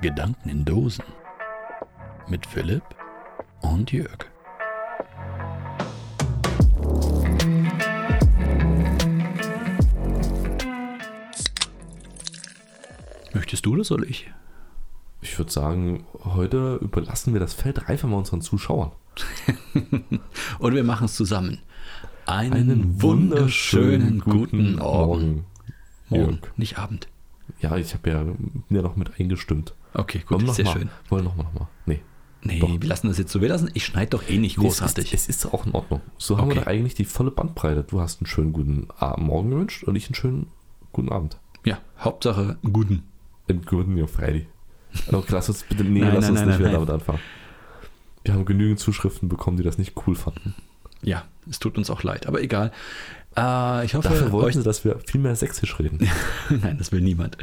Gedanken in Dosen mit Philipp und Jörg. Möchtest du das soll ich? Ich würde sagen, heute überlassen wir das Feld einfach mal unseren Zuschauern. Und wir machen es zusammen. Einen, wunderschönen guten Morgen. Morgen, nicht Abend. Ja, ich habe ja, bin ja noch mit eingestimmt. Okay, gut, Wollen wir sehr mal, schön. Wollen wir nochmal, nochmal? Nee. Nee, Doch. wir lassen das jetzt so. Wir lassen, ich schneide doch eh nicht großartig. Es ist, es ist auch in Ordnung. So haben wir doch eigentlich die volle Bandbreite. Du hast einen schönen guten A- Morgen gewünscht und ich einen schönen guten Abend. ja, Hauptsache guten. Einen guten ja, Friday. Okay, lass uns bitte, nee, Nein, lass nein, uns nein, nicht nein. damit anfangen. Wir haben genügend Zuschriften bekommen, die das nicht cool fanden. Ja, es tut uns auch leid, aber egal. Äh, ich hoffe, Dafür wollten euch sie, dass wir viel mehr sächsisch reden. Nein, das will niemand.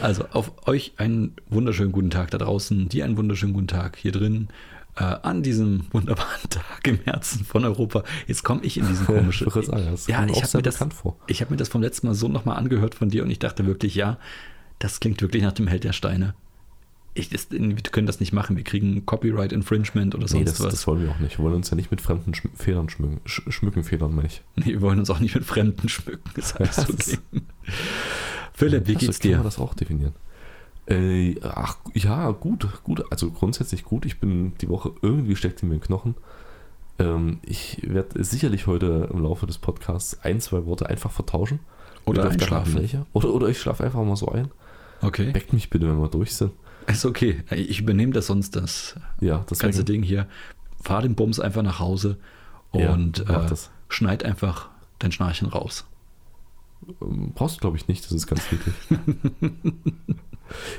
Also auf euch einen wunderschönen guten Tag da draußen, dir einen wunderschönen guten Tag hier drin, äh, an diesem wunderbaren Tag im Herzen von Europa. Jetzt komme ich in diesen komischen. Ich sagen, das ja, ich habe mir, das- ich hab mir das vom letzten Mal so nochmal angehört von dir und ich dachte wirklich, ja, das klingt wirklich nach dem Held der Steine. Ich, das, wir können das nicht machen. Wir kriegen Copyright Infringement oder Nee, sonst das, was. das wollen wir auch nicht. Wir wollen uns ja nicht mit fremden Schm Federn schmücken. Sch schmücken Federn, meine ich. Nee, wir wollen uns auch nicht mit Fremden schmücken. Alles Ja, okay. Philipp, wie geht's kann dir? man das auch definieren. Äh, ach, ja, gut, gut. Also grundsätzlich gut. Ich bin die Woche irgendwie steckt in mir im Knochen. Ähm, ich werde sicherlich heute im Laufe des Podcasts ein, zwei Worte einfach vertauschen. Oder einschlafen. Oder, oder ich schlafe einfach mal so ein. Okay. Weckt mich bitte, wenn wir durch sind. Ist okay. Ich übernehme das sonst, das Ja, das ganze Ding hier. Fahr den Bums einfach nach Hause Ja, und mach äh, schneid einfach dein Schnarchen raus. Ähm, Brauchst du, glaube ich, nicht. Das ist ganz niedlich.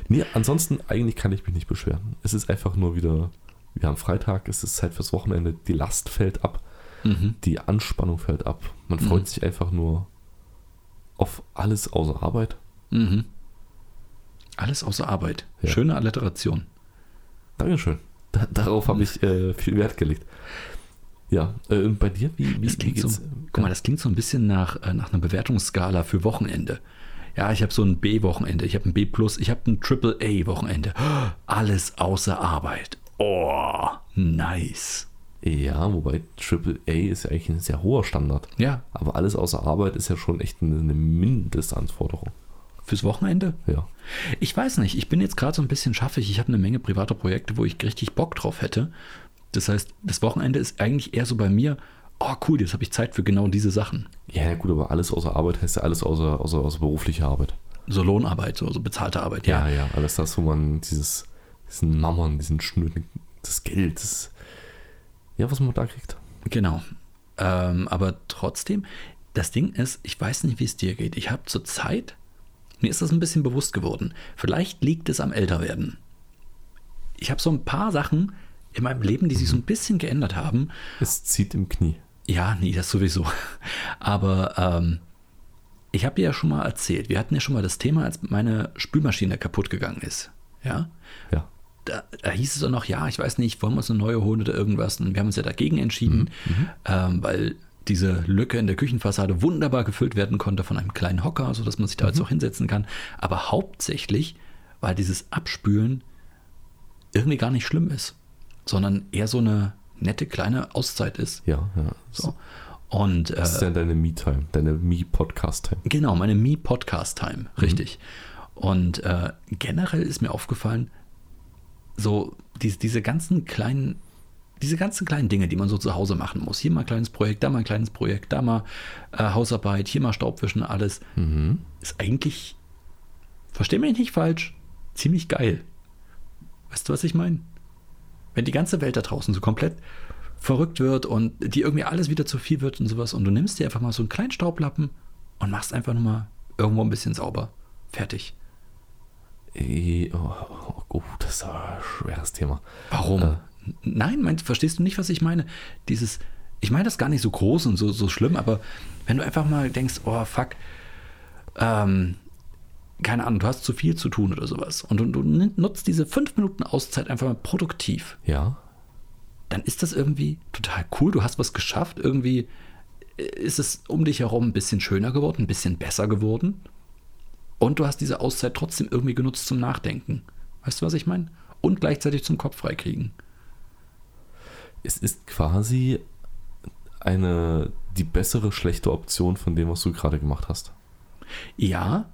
nee, ansonsten, eigentlich kann ich mich nicht beschweren. Es ist einfach nur wieder, wir haben Freitag, es ist Zeit fürs Wochenende, die Last fällt ab, Mhm. die Anspannung fällt ab. Man Mhm. freut sich einfach nur auf alles außer Arbeit. Mhm. Alles außer Arbeit. Ja. Schöne Alliteration. Dankeschön. Da, darauf habe ich äh, viel Wert gelegt. Ja, äh, und bei dir, wie, wie, Das wie klingt so, geht's? guck mal, das klingt so ein bisschen nach, äh, nach einer Bewertungsskala für Wochenende. Ja, ich habe so ein B-Wochenende, ich habe ein B+, ich habe ein Triple-A-Wochenende. Alles außer Arbeit. Oh, nice. Ja, wobei Triple A ist ja eigentlich ein sehr hoher Standard. Ja, Aber alles außer Arbeit ist ja schon echt eine, eine Mindestanforderung. Fürs Wochenende? Ja. Ich weiß nicht, ich bin jetzt gerade so ein bisschen schaffig. Ich habe eine Menge privater Projekte, wo ich richtig Bock drauf hätte. Das heißt, das Wochenende ist eigentlich eher so bei mir, oh cool, jetzt habe ich Zeit für genau diese Sachen. Ja, ja, gut, aber alles außer Arbeit heißt ja alles außer, außer, außer berufliche Arbeit. So Lohnarbeit, so, so bezahlte Arbeit, Ja, ja. ja, alles das, wo man dieses, diesen Mammon, diesen Schnüren, das Geld, das, ja, was man da kriegt. Genau. Ähm, aber trotzdem, das Ding ist, ich weiß nicht, wie es dir geht. Ich habe zur Zeit, mir ist das ein bisschen bewusst geworden. Vielleicht liegt es am Älterwerden. Ich habe so ein paar Sachen in meinem Leben, die sich so ein bisschen geändert haben. Es zieht im Knie. Ja, nee, das sowieso. Aber ähm, ich habe dir ja schon mal erzählt, wir hatten ja schon mal das Thema, als meine Spülmaschine kaputt gegangen ist. Ja, Ja. da, da hieß es doch noch, ja, ich weiß nicht, wollen wir uns eine neue holen oder irgendwas. Und wir haben uns ja dagegen entschieden, ähm, weil diese Lücke in der Küchenfassade wunderbar gefüllt werden konnte von einem kleinen Hocker, sodass man sich da jetzt auch hinsetzen kann. Aber hauptsächlich, weil dieses Abspülen irgendwie gar nicht schlimm ist, sondern eher so eine nette kleine Auszeit ist. Ja, ja. So. Und äh, Das ist ja deine Me-Time, deine Me-Podcast-Time. Genau, meine Me-Podcast-Time, richtig. Und äh, generell ist mir aufgefallen, so diese, diese ganzen kleinen, diese ganzen kleinen Dinge, die man so zu Hause machen muss. Hier mal ein kleines Projekt, da mal ein kleines Projekt, da mal äh, Hausarbeit, hier mal Staubwischen, alles. Mhm. Ist eigentlich, versteh mich nicht falsch, ziemlich geil. Weißt du, was ich meine? Wenn die ganze Welt da draußen so komplett verrückt wird und dir irgendwie alles wieder zu viel wird und sowas und du nimmst dir einfach mal so einen kleinen Staublappen und machst einfach nur mal irgendwo ein bisschen sauber. Fertig. Oh, oh, oh, das ist ein schweres Thema. Warum? Äh. Nein, meinst, verstehst du nicht, was ich meine? Dieses, ich meine das gar nicht so groß und so, so schlimm, aber wenn du einfach mal denkst, oh fuck, ähm, keine Ahnung, du hast zu viel zu tun oder sowas und du, du nutzt diese fünf Minuten Auszeit einfach mal produktiv, Ja, dann ist das irgendwie total cool. Du hast was geschafft. Irgendwie ist es um dich herum ein bisschen schöner geworden, ein bisschen besser geworden. Und du hast diese Auszeit trotzdem irgendwie genutzt zum Nachdenken. Weißt du, was ich meine? Und gleichzeitig zum Kopf freikriegen. Es ist quasi eine die bessere schlechte Option von dem, was du gerade gemacht hast. Ja.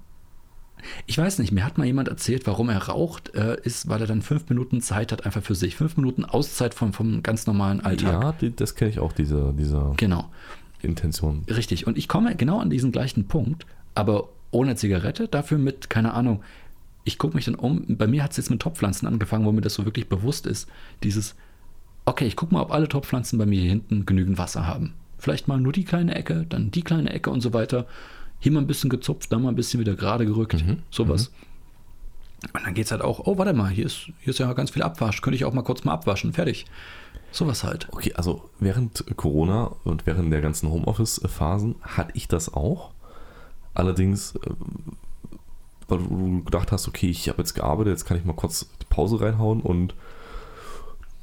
Ich weiß nicht, mir hat mal jemand erzählt, warum er raucht, äh, ist, weil er dann fünf Minuten Zeit hat, einfach für sich. Fünf Minuten Auszeit vom, vom ganz normalen Alltag. Ja, die, das kenne ich auch, diese, diese Genau. Intention. Richtig. Und ich komme genau an diesen gleichen Punkt, aber ohne Zigarette, dafür mit, keine Ahnung, ich gucke mich dann um. Bei mir hat es jetzt mit Topfpflanzen angefangen, wo mir das so wirklich bewusst ist. Dieses, okay, ich gucke mal, ob alle Topfpflanzen bei mir hier hinten genügend Wasser haben. Vielleicht mal nur die kleine Ecke, dann die kleine Ecke und so weiter. Hier mal ein bisschen gezupft, da mal ein bisschen wieder gerade gerückt. Mhm. Sowas. Und dann geht es halt auch, oh, warte mal, hier ist, hier ist ja ganz viel Abwasch. Könnte ich auch mal kurz mal abwaschen. Fertig. Sowas halt. Okay, also während Corona und während der ganzen Homeoffice-Phasen hatte ich das auch. Allerdings, äh, weil du gedacht hast, okay, ich habe jetzt gearbeitet, jetzt kann ich mal kurz die Pause reinhauen und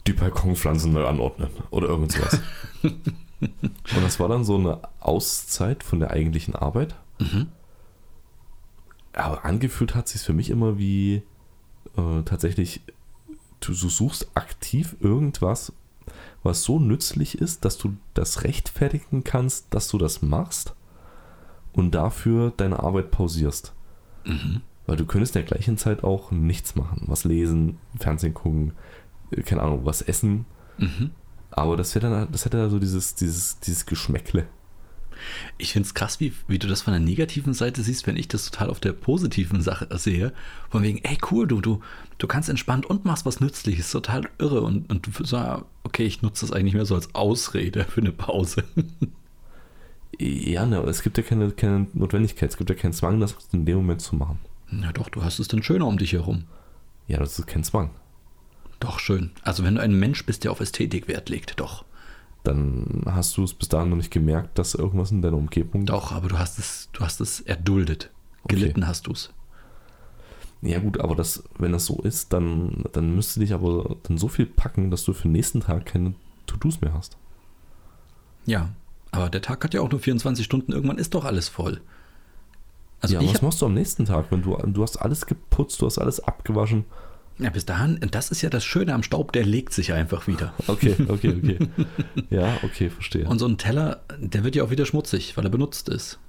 die Balkonpflanzen neu anordnen oder irgend sowas. und das war dann so eine Auszeit von der eigentlichen Arbeit. Mhm. Aber angefühlt hat sich für mich immer wie äh, tatsächlich, du, suchst aktiv irgendwas, was so nützlich ist, dass du das rechtfertigen kannst, dass du das machst und dafür deine Arbeit pausierst. Mhm. Weil du könntest in der gleichen Zeit auch nichts machen. Was lesen, Fernsehen gucken, keine Ahnung, was essen. Mhm. Aber das, wär dann, das hätte dann so dieses, dieses, dieses Geschmäckle. Ich finde es krass, wie, wie du das von der negativen Seite siehst, wenn ich das total auf der positiven Sache sehe. Von wegen, ey, cool, du, du, du kannst entspannt und machst was Nützliches. Total irre. Und, und du sagst, okay, ich nutze das eigentlich mehr so als Ausrede für eine Pause. Ja, ne, aber es gibt ja keine, keine Notwendigkeit, es gibt ja keinen Zwang, das in dem Moment zu machen. Na doch, du hast es dann schöner um dich herum. Ja, das ist kein Zwang. Doch, schön. Also wenn du ein Mensch bist, der auf Ästhetik Wert legt, doch. Dann hast du es bis dahin noch nicht gemerkt, dass irgendwas in deiner Umgebung. Doch, aber du hast es, du hast es erduldet. Okay. Gelitten hast du es. Ja, gut, aber das, wenn das so ist, dann, dann müsste dich aber dann so viel packen, dass du für den nächsten Tag keine To-Dos mehr hast. Ja, aber der Tag hat ja auch nur 24 Stunden. Irgendwann ist doch alles voll. Also ja, was hab, machst du am nächsten Tag, wenn du, du hast alles geputzt, du hast alles abgewaschen? Ja, bis dahin, und das ist ja das Schöne am Staub, der legt sich einfach wieder. Okay, okay, okay. ja, okay, verstehe. Und so ein Teller, der wird ja auch wieder schmutzig, weil er benutzt ist.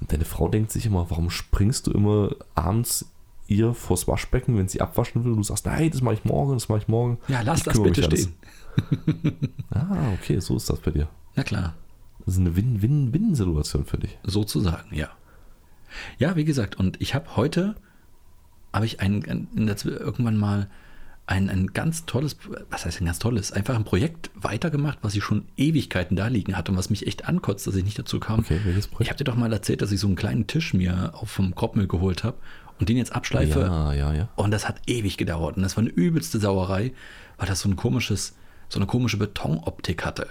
Und deine Frau denkt sich immer, warum springst du immer abends ihr vors Waschbecken, wenn sie abwaschen will und du sagst, nein, das mache ich morgen, das mache ich morgen. Ja, lass das bitte stehen. Ah, okay, so ist das bei dir. Na klar, Das ist eine Win-Win-Win-Situation für dich. sozusagen, ja. Ja, wie gesagt, und ich habe heute, habe ich ein, ein, in der, Zwi- irgendwann mal ein, ein ganz tolles, was heißt ein ganz tolles, einfach ein Projekt weitergemacht, was ich schon Ewigkeiten da liegen hatte und was mich echt ankotzt, dass ich nicht dazu kam. Okay, welches Ich Projekt? habe dir doch mal erzählt, dass ich so einen kleinen Tisch mir auf vom Korbmüll geholt habe und den jetzt abschleife. Ja, ja, ja. Und das hat ewig gedauert. Und das war eine übelste Sauerei, weil das so ein komisches, so eine komische Betonoptik hatte.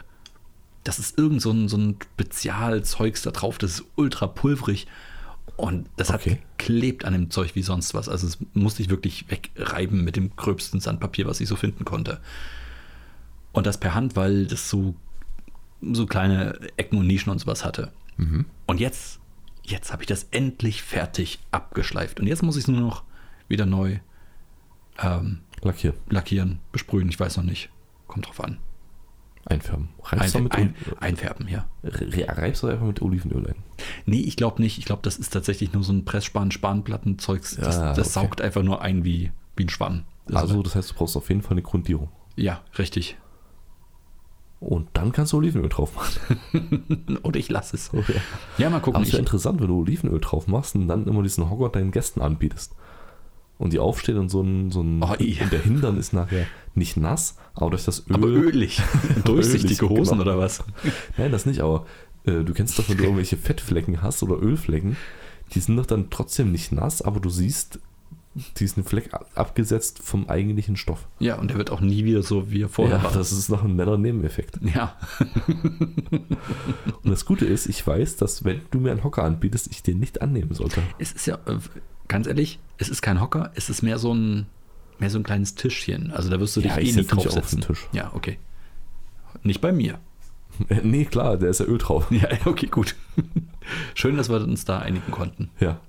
Das ist irgend so ein, so ein Spezialzeugs da drauf, das ist ultra pulverig. Und das Okay. hat geklebt an dem Zeug wie sonst was. Also es musste ich wirklich wegreiben mit dem gröbsten Sandpapier, was ich so finden konnte. Und das per Hand, weil das so, so kleine Ecken und Nischen und sowas hatte. Mhm. Und jetzt, jetzt habe ich das endlich fertig abgeschleift. Und jetzt muss ich es nur noch wieder neu ähm, Lackier. lackieren, besprühen, ich weiß noch nicht. Kommt drauf an. Einfärben. Reibst Ein, ein, einfärben, ja. Re- Reibst du einfach mit Olivenöl ein? Nee, ich glaube nicht. Ich glaube, das ist tatsächlich nur so ein Pressspan-Spanplattenzeugs. Das, Ja, das okay. saugt einfach nur ein wie, wie ein Schwamm. Das Also, das heißt, du brauchst auf jeden Fall eine Grundierung. ja, richtig. Und dann kannst du Olivenöl drauf machen. Und ich lasse es. Okay. Ja, mal gucken. Aber es wäre Ich, interessant, wenn du Olivenöl drauf machst und dann immer diesen Hocker deinen Gästen anbietest. Und die aufstehen und so ein, so ein Oh, ja. und der Hintern ist nachher nicht nass, aber durch das Öl. aber ölig. Durchsichtige Hosen genau. oder was? Nein, das nicht, aber äh, du kennst doch, wenn du irgendwelche Fettflecken hast oder Ölflecken, die sind doch dann trotzdem nicht nass, aber du siehst diesen Fleck ab- abgesetzt vom eigentlichen Stoff. Ja, und der wird auch nie wieder so, wie er vorher ja, war. das ist noch ein netter Nebeneffekt. Ja, Und das Gute ist, ich weiß, dass wenn du mir einen Hocker anbietest, ich den nicht annehmen sollte. es ist ja, äh, ganz ehrlich, es ist kein Hocker, es ist mehr so ein, mehr so ein kleines Tischchen. Also da wirst du dich Ja, eh nie draufsetzen. den Tisch. Ja, okay. Nicht bei mir. Nee, klar, da ist ja Öl drauf. Ja, okay, gut. Schön, dass wir uns da einigen konnten. Ja.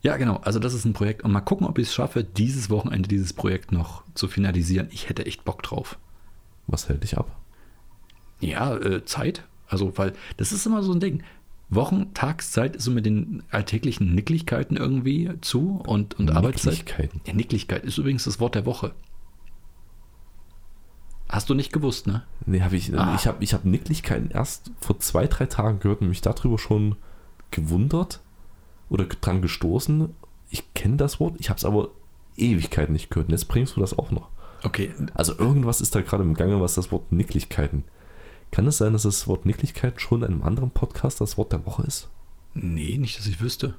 Ja, genau. Also das ist ein Projekt. Und mal gucken, ob ich es schaffe, dieses Wochenende dieses Projekt noch zu finalisieren. Ich hätte echt Bock drauf. Was hält dich ab? Ja, äh, Zeit. Also, weil das ist immer so ein Ding. Wochentagszeit ist so mit den alltäglichen Nicklichkeiten irgendwie zu und, und Arbeitszeit. Nicklichkeiten. Ja, Nicklichkeit ist übrigens das Wort der Woche. Hast du nicht gewusst, ne? Nee, habe ich. Ah. Ich habe ich hab Nicklichkeiten erst vor zwei, drei Tagen gehört und mich darüber schon gewundert oder dran gestoßen. Ich kenne das Wort, ich habe es aber Ewigkeiten nicht gehört. Und jetzt bringst du das auch noch. Okay, Also irgendwas ist da gerade im Gange, was das Wort Nicklichkeiten. Kann es sein, dass das Wort Nicklichkeit schon in einem anderen Podcast das Wort der Woche ist? nee, nicht, dass ich wüsste.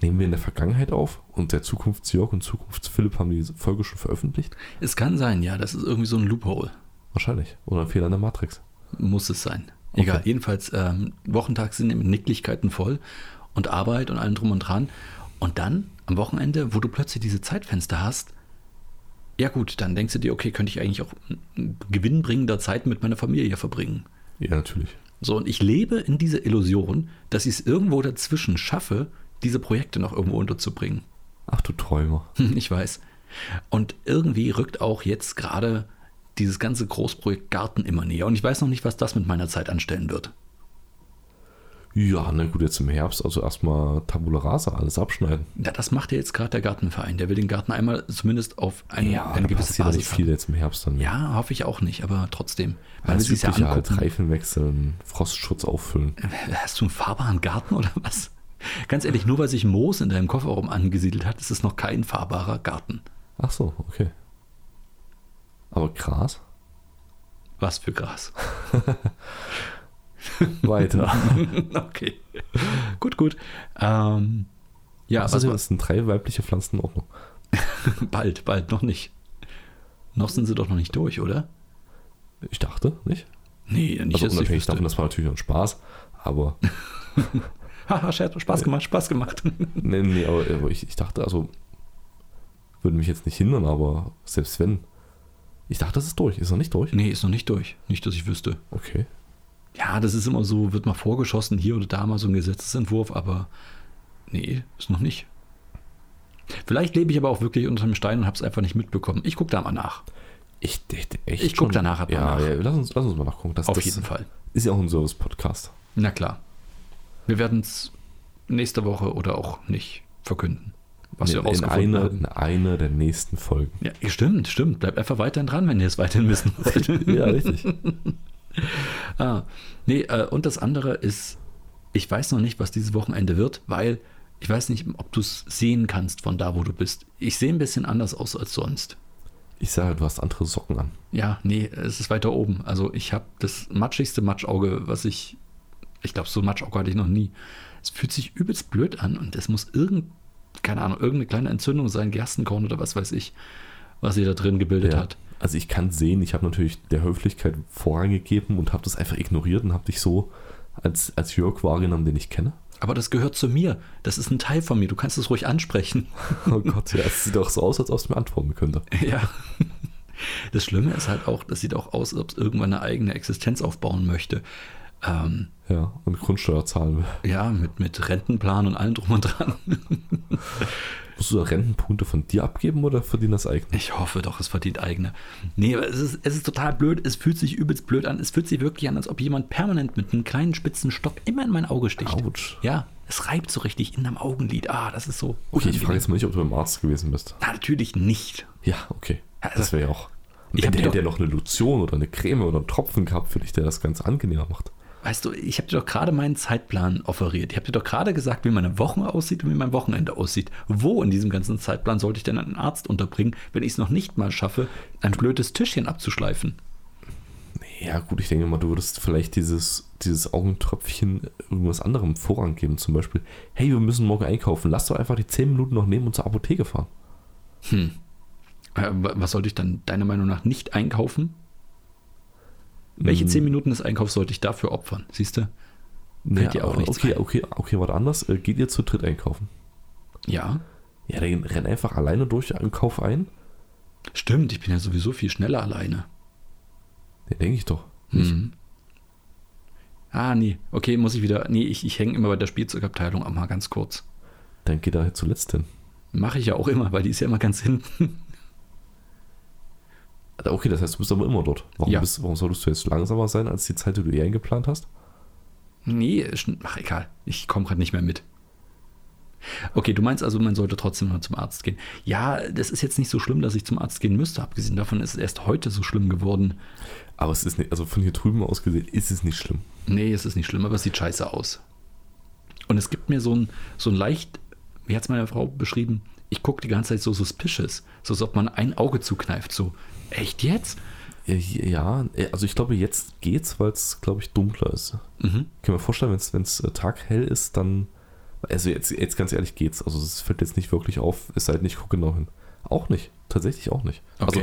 Nehmen wir in der Vergangenheit auf und der Zukunftsjörg und Zukunftsphilipp haben die Folge schon veröffentlicht? Es kann sein, ja, das ist irgendwie so ein Loophole. Wahrscheinlich. Oder ein Fehler in der Matrix. Muss es sein. Egal, Okay. jedenfalls, ähm, Wochentag sind mit Nicklichkeiten voll und Arbeit und allem drum und dran. Und dann am Wochenende, wo du plötzlich diese Zeitfenster hast, ja gut, dann denkst du dir, okay, könnte ich eigentlich auch gewinnbringender Zeit mit meiner Familie verbringen. Ja, natürlich. So, und ich lebe in dieser Illusion, dass ich es irgendwo dazwischen schaffe, diese Projekte noch irgendwo unterzubringen. Ach du Träumer. Ich weiß. Und irgendwie rückt auch jetzt gerade dieses ganze Großprojekt Garten immer näher. Und ich weiß noch nicht, was das mit meiner Zeit anstellen wird. Ja, na gut, jetzt im Herbst, also erstmal Tabula Rasa, alles abschneiden. Ja, das macht ja jetzt gerade der Gartenverein. Der will den Garten einmal zumindest auf eine, eine da gewisse passiert ja nicht Basis viel jetzt im Herbst dann. mehr. Ja, hoffe ich auch nicht, aber trotzdem. Man Alles will sich ja halt. Reifen wechseln, Frostschutz auffüllen. Hast du einen fahrbaren Garten oder was? Ganz ehrlich, nur weil sich Moos in deinem Kofferraum angesiedelt hat, ist es noch kein fahrbarer Garten. Ach so, okay. Aber Gras? Was für Gras. Weiter. okay. gut, gut. Ähm, ja, Also was, sind drei weibliche Pflanzen in Ordnung. bald, bald, noch nicht. Noch sind sie doch noch nicht durch, oder? Ich dachte, nicht? Nee, nicht, Also ich unabhängig davon, das war natürlich ein Spaß. Aber, Haha, Scherz, Spaß gemacht, Spaß gemacht. nee, nee, aber, aber ich, ich dachte, also, würde mich jetzt nicht hindern, aber selbst wenn, ich dachte, das ist durch. Ist noch nicht durch? nee, ist noch nicht durch. Nicht, dass ich wüsste. Okay. Ja, das ist immer so, wird mal vorgeschossen, hier oder da mal so ein Gesetzesentwurf, aber nee, ist noch nicht. Vielleicht lebe ich aber auch wirklich unter einem Stein und habe es einfach nicht mitbekommen. Ich gucke da mal nach. Ich, ich, echt Ich guck schon- danach aber ja, nach. Ja, lass uns, lass uns mal nachgucken. Das, Auf das jeden Fall. Ist ja auch ein Service-Podcast. Na klar. Wir werden es nächste Woche oder auch nicht verkünden. Was in, wir in, rausgefunden einer, haben. in einer der nächsten Folgen. Ja, stimmt, stimmt. Bleibt einfach weiterhin dran, wenn ihr es weiterhin wissen wollt. ja, richtig. ah, nee, äh, und das andere ist, ich weiß noch nicht, was dieses Wochenende wird, weil ich weiß nicht, ob du es sehen kannst von da, wo du bist. Ich sehe ein bisschen anders aus als sonst. Ich sage, du hast andere Socken an. Ja, nee, es ist weiter oben. Also ich habe das matschigste Matschauge, was ich, ich glaube, so ein Matschauge hatte ich noch nie. Es fühlt sich übelst blöd an und es muss irgend, keine Ahnung, irgendeine kleine Entzündung sein, Gerstenkorn oder was weiß ich, was sie da drin gebildet hat. Also ich kann sehen, ich habe natürlich der Höflichkeit Vorrang gegeben und habe das einfach ignoriert und habe dich so als, als Jörg wahrgenommen, den ich kenne. Aber das gehört zu mir. Das ist ein Teil von mir. Du kannst es ruhig ansprechen. Oh Gott, ja, es sieht auch so aus, als ob es mir antworten könnte. Ja. Das Schlimme ist halt auch, das sieht auch aus, als ob es irgendwann eine eigene Existenz aufbauen möchte. Ähm, Ja, und Grundsteuer zahlen will. ja, mit, mit Rentenplan und allem drum und dran. Musst du da Rentenpunkte von dir abgeben oder verdienen das eigene? Ich hoffe doch, es verdient eigene. Nee, aber es ist, es ist total blöd. Es fühlt sich übelst blöd an. Es fühlt sich wirklich an, als ob jemand permanent mit einem kleinen spitzen Stock immer in mein Auge sticht. Autsch. Ja, es reibt so richtig in deinem Augenlid. Ah, das ist so. Okay, ich frage jetzt mal nicht, ob du beim Arzt gewesen bist. Na, natürlich nicht. Ja, okay. Also, das wäre ja auch. ich hätte ja noch eine Lotion oder eine Creme oder einen Tropfen gehabt für dich, der das Ganze angenehmer macht. Weißt du, ich habe dir doch gerade meinen Zeitplan offeriert. Ich habe dir doch gerade gesagt, wie meine Woche aussieht und wie mein Wochenende aussieht. Wo in diesem ganzen Zeitplan sollte ich denn einen Arzt unterbringen, wenn ich es noch nicht mal schaffe, ein blödes Tischchen abzuschleifen? Ja, gut, ich denke mal, du würdest vielleicht dieses, dieses Augentröpfchen irgendwas anderem Vorrang geben. Zum Beispiel, hey, wir müssen morgen einkaufen. Lass doch einfach die 10 Minuten noch nehmen und zur Apotheke fahren. Äh, wa- was sollte ich dann deiner Meinung nach nicht einkaufen? Welche zehn Minuten des Einkaufs sollte ich dafür opfern? Siehst du? Fällt dir auch nichts okay, ein. okay, okay, warte anders. Äh, Geht ihr zu dritt einkaufen? Ja, Ja, dann renn einfach alleine durch einen Kauf ein. stimmt. Ich bin ja sowieso viel schneller alleine. Ja, denke ich doch. Mhm. Ah, nee. Okay, muss ich wieder. Nee, ich, ich hänge immer bei der Spielzeugabteilung auch mal ganz kurz. Dann geht er zuletzt hin. Mache ich ja auch immer, weil die ist ja immer ganz hinten. Okay, das heißt, du bist aber immer dort. Warum, Ja. bist, warum solltest du jetzt langsamer sein als die Zeit, die du eh eingeplant hast? Nee, ach egal, ich komme gerade nicht mehr mit. Okay, du meinst also, man sollte trotzdem noch zum Arzt gehen. Ja, das ist jetzt nicht so schlimm, dass ich zum Arzt gehen müsste. Abgesehen davon ist es erst heute so schlimm geworden. Aber es ist nicht, also von hier drüben aus gesehen, ist es nicht schlimm. Nee, es ist nicht schlimm, aber es sieht scheiße aus. Und es gibt mir so ein, so ein leicht, wie hat es meine Frau beschrieben? Ich gucke die ganze Zeit so suspicious, so als ob man ein Auge zukneift. So, echt jetzt? Ja, hier- Ja, äh, also ich glaube, jetzt geht's, weil es, glaube ich, dunkler ist. Mhm. Ich kann mir vorstellen, wenn es taghell ist, dann. Also jetzt, jetzt ganz ehrlich geht's. Also es fällt jetzt nicht wirklich auf, es sei denn, ich gucke genau hin. Auch nicht. Tatsächlich auch nicht. Okay. Also,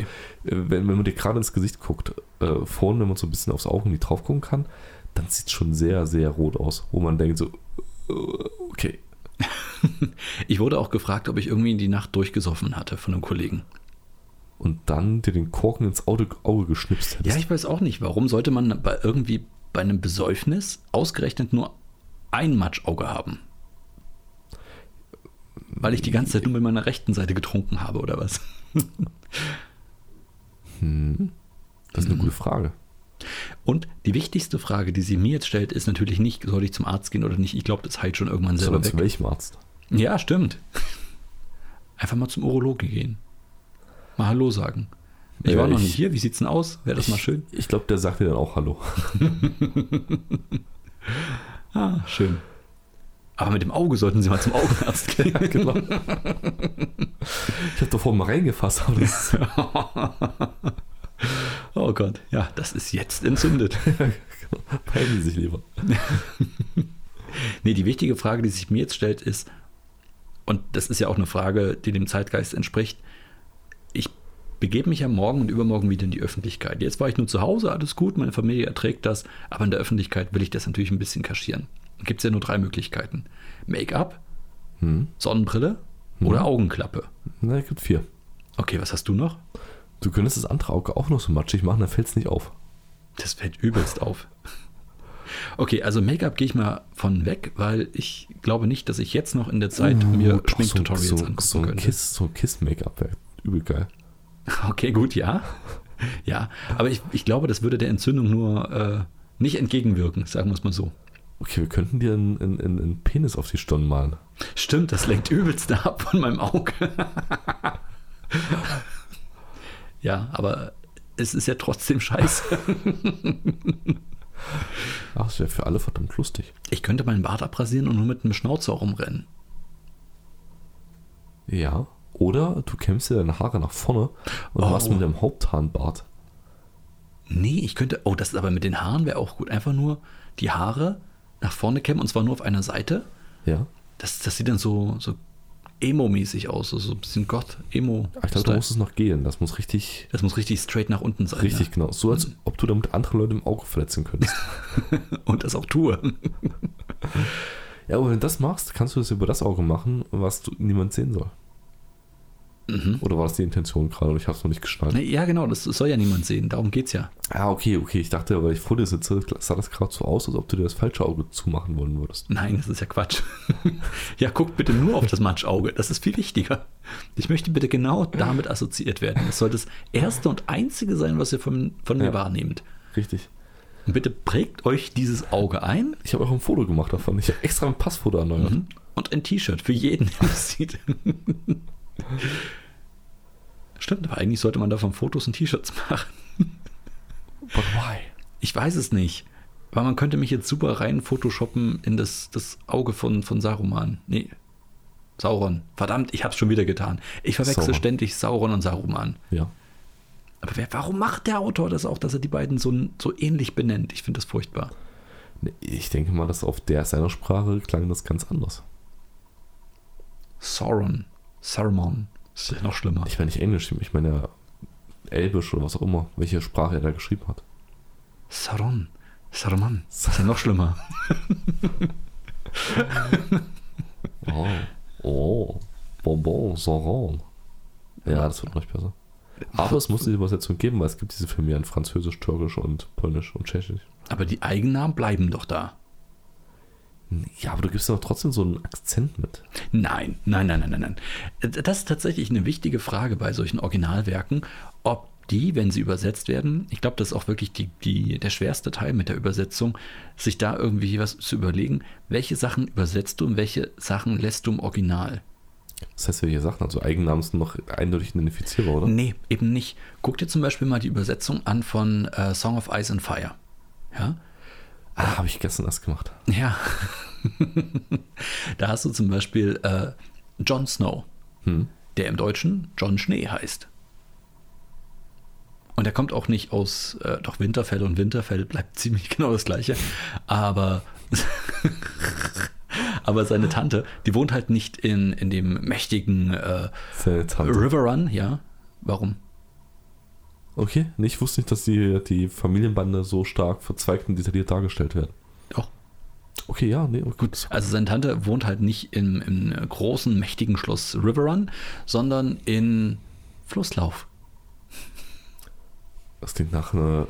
äh, wenn, wenn man dir gerade ins Gesicht guckt, äh, vorne, wenn man so ein bisschen aufs Auge nicht drauf gucken kann, dann sieht es schon sehr, sehr rot aus. Wo man denkt so, äh, okay. Ich wurde auch gefragt, ob ich irgendwie in die Nacht durchgesoffen hatte von einem Kollegen. Und dann dir den Korken ins Auge, Auge geschnipst hättest. Ja, ich weiß auch nicht, warum sollte man bei irgendwie bei einem Besäufnis ausgerechnet nur ein Matschauge haben? Weil ich die ganze Zeit nur mit meiner rechten Seite getrunken habe, oder was? Hm, das ist eine Mhm. gute Frage. Und die wichtigste Frage, die sie mir jetzt stellt, ist natürlich nicht, soll ich zum Arzt gehen oder nicht? Ich glaube, das heilt schon irgendwann selber Sondern zu weg. welchem Arzt? Ja, stimmt. Einfach mal zum Urologen gehen. Mal Hallo sagen. Ich Ja, war noch ich- nicht hier, wie sieht's denn aus? Wäre das mal schön? Ich glaube, der sagt dir dann auch Hallo. Ah, schön. Aber mit dem Auge sollten Sie mal zum Augenarzt gehen. genau. ich habe davor mal reingefasst, aber das Oh Gott, ja, das ist jetzt entzündet. peilen die sich lieber. Nee, die wichtige Frage, die sich mir jetzt stellt, ist, und das ist ja auch eine Frage, die dem Zeitgeist entspricht, ich begebe mich ja morgen und übermorgen wieder in die Öffentlichkeit. Jetzt war ich nur zu Hause, alles gut, meine Familie erträgt das, aber in der Öffentlichkeit will ich das natürlich ein bisschen kaschieren. Gibt es ja nur drei Möglichkeiten. Make-up, Hm. Sonnenbrille oder Augenklappe. Na, es gibt vier. Okay, was hast du noch? Du könntest das andere Auge auch noch so matschig machen, dann fällt es nicht auf. Das fällt übelst auf. Okay, also Make-up gehe ich mal von weg, weil ich glaube nicht, dass ich jetzt noch in der Zeit mir doch, Schminktutorials so, so, angucken so könnte. Kiss, so Kiss-Make-up wäre übel geil. Okay, gut, ja. Ja, aber ich, ich glaube, das würde der Entzündung nur äh, nicht entgegenwirken, sagen wir es mal so. Okay, wir könnten dir einen, einen, einen einen Penis auf die Stirn malen. Stimmt, das lenkt übelst ab von meinem Auge. ja, aber es ist ja trotzdem scheiße. Ach, das wäre für alle verdammt lustig. Ich könnte meinen Bart abrasieren und nur mit einem Schnauzer rumrennen. Ja. Oder du kämmst dir deine Haare nach vorne und Oh. machst mit dem Haupthahnbart. Nee, ich könnte. Oh, das ist aber mit den Haaren wäre auch gut. Einfach nur die Haare nach vorne kämmen und zwar nur auf einer Seite. Ja. Das, das sieht dann so, so Emo-mäßig aus, so, so ein bisschen Gott-Emo. Aber ich glaube, da muss es noch gehen. Das muss richtig, das muss richtig straight nach unten sein. richtig genau. So als ob du damit andere Leute im Auge verletzen könntest. Ja. Und das auch tue. ja, aber wenn du das machst, kannst du das über das Auge machen, was du, niemand sehen soll. Mhm. Oder war das die Intention gerade und ich habe es noch nicht geschnallt? Ja, genau, das soll ja niemand sehen. Darum geht's ja. Ah, okay, okay. Ich dachte, weil ich vor dir sitze, sah das gerade so aus, als ob du dir das falsche Auge zumachen wollen würdest. Nein, das ist ja Quatsch. ja, guckt bitte nur auf das Matschauge. Das ist viel wichtiger. Ich möchte bitte genau damit assoziiert werden. Das soll das erste und einzige sein, was ihr von, von mir Ja. wahrnehmt. Richtig. Und bitte prägt euch dieses Auge ein Ich habe auch ein Foto gemacht davon. Ich habe extra ein Passfoto erneuert. Mhm. und ein T-Shirt für jeden, der das sieht. Stimmt, aber eigentlich sollte man davon Fotos und T-Shirts machen. But why? Ich weiß es nicht. Weil man könnte mich jetzt super rein photoshoppen in das, das Auge von, von Saruman. Nee. Sauron. Verdammt, ich hab's schon wieder getan. Ich verwechsel Sauron. ständig Sauron und Saruman. Ja. Aber wer, warum macht der Autor das auch, dass er die beiden so, so ähnlich benennt? Ich finde das furchtbar. Ich denke mal, dass auf der seiner Sprache klang das ganz anders. Sauron. Saruman. Das ist ja noch schlimmer. Ich meine nicht Englisch, ich meine ja Elbisch oder was auch immer, welche Sprache er da geschrieben hat. Sauron. Saruman. Das ist ja noch schlimmer. Oh, oh, Bonbon, Sauron. Ja, das wird noch nicht besser. Aber es muss diese Übersetzung geben, weil es gibt diese Filme ja in Französisch, Türkisch und Polnisch und Tschechisch. Aber die Eigennamen bleiben doch da. Ja, aber du gibst doch trotzdem so einen Akzent mit. Nein, nein, nein, nein, nein, nein. Das ist tatsächlich eine wichtige Frage bei solchen Originalwerken, ob die, wenn sie übersetzt werden, ich glaube, das ist auch wirklich die, die, der schwerste Teil mit der Übersetzung, sich da irgendwie was zu überlegen, welche Sachen übersetzt du und welche Sachen lässt du im Original. Das heißt, welche Sachen, also Eigennamen sind noch eindeutig identifizierbar, oder? Nee, eben nicht. Guck dir zum Beispiel mal die Übersetzung an von äh, Song of Ice and Fire. Ja. Ah, habe ich gestern erst gemacht. Ja. da hast du zum Beispiel äh, Jon Snow, hm. der im Deutschen John Schnee heißt. Und er kommt auch nicht aus, äh, doch Winterfell und Winterfell bleibt ziemlich genau das gleiche. Aber, aber seine Tante, die wohnt halt nicht in, in dem mächtigen äh, River Run, ja. Warum? Okay, ich wusste nicht, dass die, die Familienbande so stark verzweigt und detailliert dargestellt werden. Doch. Okay, ja, nee, okay. gut. Also seine Tante wohnt halt nicht im, im großen, mächtigen Schloss River Run, sondern in Flusslauf. Das klingt nach einer.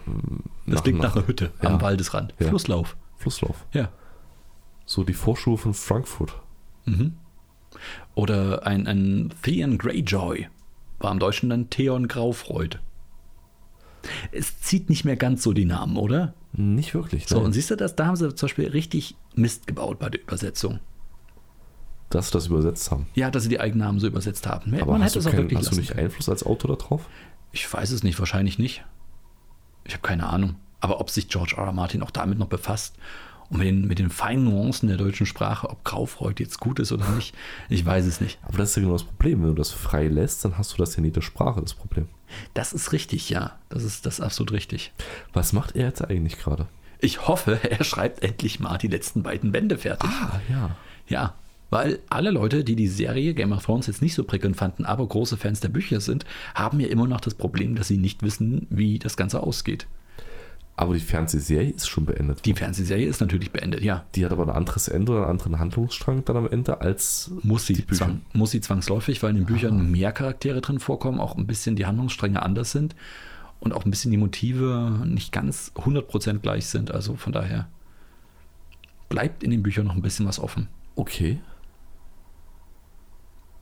Nach, das klingt nach, nach einer Hütte ja. am Waldesrand. Ja. Flusslauf. Flusslauf. Ja. So die Vorschule von Frankfurt. Mhm. Oder ein, ein Theon Greyjoy. War im Deutschen dann Theon Graufreud. Es zieht nicht mehr ganz so die Namen, oder? Nicht wirklich. So, und siehst du das? Da haben sie zum Beispiel richtig Mist gebaut bei der Übersetzung. Dass sie das übersetzt haben. Ja, dass sie die Eigennamen so übersetzt haben. Aber Man hast, du, kein, hast du nicht Einfluss als Autor darauf? Ich weiß es nicht, wahrscheinlich nicht. Ich habe keine Ahnung. Aber ob sich George R. R. Martin auch damit noch befasst und mit den, mit den feinen Nuancen der deutschen Sprache, ob Graufreud jetzt gut ist oder nicht, ich weiß es nicht. Aber das ist ja genau das Problem. Wenn du das frei lässt, dann hast du das ja nie der Sprache, das Problem. Das ist richtig, ja. Das ist, das ist absolut richtig. Was macht er jetzt eigentlich gerade? Ich hoffe, er schreibt endlich mal die letzten beiden Bände fertig. Ah, ja. Ja, weil alle Leute, die die Serie Game of Thrones jetzt nicht so prickelnd fanden, aber große Fans der Bücher sind, haben ja immer noch das Problem, dass sie nicht wissen, wie das Ganze ausgeht. Aber die Fernsehserie ist schon beendet. Die Fernsehserie ist natürlich beendet, ja. Die hat aber ein anderes Ende oder einen anderen Handlungsstrang dann am Ende als muss sie, die Bücher. Zwang, muss sie zwangsläufig, weil in den Büchern Aha. mehr Charaktere drin vorkommen, auch ein bisschen die Handlungsstränge anders sind und auch ein bisschen die Motive nicht ganz 100% gleich sind. Also von daher bleibt in den Büchern noch ein bisschen was offen. Okay.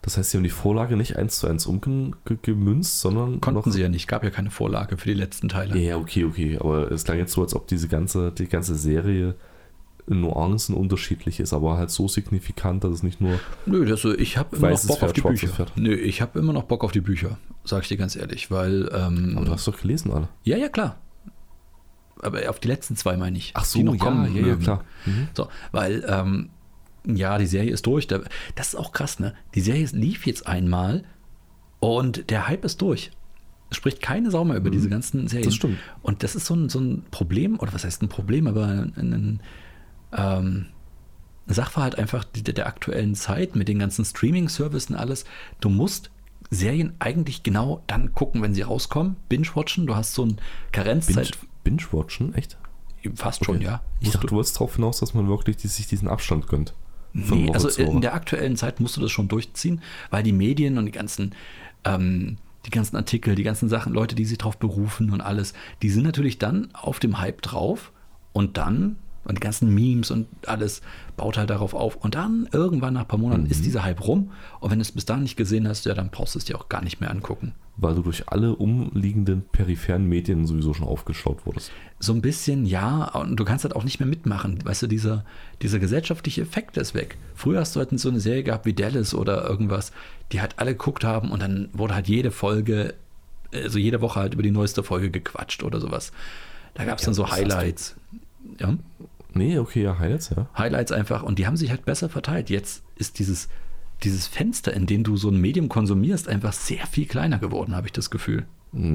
Das heißt, sie haben die Vorlage nicht eins zu eins umgemünzt, sondern. Konnten sie ja nicht, gab ja keine Vorlage für die letzten Teile. Ja, okay, okay. Aber es klang jetzt so, als ob diese ganze, die ganze Serie Nuancen unterschiedlich ist, aber halt so signifikant, dass es nicht nur. Nö, das, ich habe immer noch Bock Pferd, auf die Bücher. Pferd. Nö, ich habe immer noch Bock auf die Bücher, sag ich dir ganz ehrlich, weil. Ähm, aber du hast doch gelesen, alle. Ja, ja, klar. Aber auf die letzten zwei meine ich. Ach so, die noch ja, kommen. Ja, ja, klar. Mhm. So, weil ähm, ja, die Serie ist durch. Das ist auch krass, ne? Die Serie lief jetzt einmal und der Hype ist durch. Es spricht keine Sau mehr über mhm. diese ganzen Serien. Das stimmt. Und das ist so ein, so ein Problem, oder was heißt ein Problem, aber ein, ein, ähm, Sachverhalt einfach der, der aktuellen Zeit mit den ganzen Streaming-Services und alles. Du musst Serien eigentlich genau dann gucken, wenn sie rauskommen. Binge-watchen, du hast so ein Karenzzeit. Binge-watchen, echt? Fast okay. schon, ja. Ich dachte, du wolltest darauf hinaus, dass man wirklich die, sich diesen Abstand gönnt. Nee, also in der aktuellen Zeit musst du das schon durchziehen, weil die Medien und die ganzen, ähm, die ganzen Artikel, die ganzen Sachen, Leute, die sich drauf berufen und alles, die sind natürlich dann auf dem Hype drauf und dann und die ganzen Memes und alles baut halt darauf auf. Und dann irgendwann nach ein paar Monaten mhm. ist dieser Hype rum. Und wenn du es bis dahin nicht gesehen hast, ja, dann brauchst du es dir auch gar nicht mehr angucken. Weil du durch alle umliegenden peripheren Medien sowieso schon aufgeschaut wurdest. So ein bisschen, ja. Und du kannst halt auch nicht mehr mitmachen. Weißt du, dieser, dieser gesellschaftliche Effekt ist weg. Früher hast du halt so eine Serie gehabt wie Dallas oder irgendwas, die halt alle geguckt haben und dann wurde halt jede Folge, also jede Woche halt über die neueste Folge gequatscht oder sowas. Da gab es ja, dann so Highlights. Ja. Nee, okay, ja, Highlights, ja. Highlights einfach. Und die haben sich halt besser verteilt. Jetzt ist dieses, dieses Fenster, in dem du so ein Medium konsumierst, einfach sehr viel kleiner geworden, habe ich das Gefühl.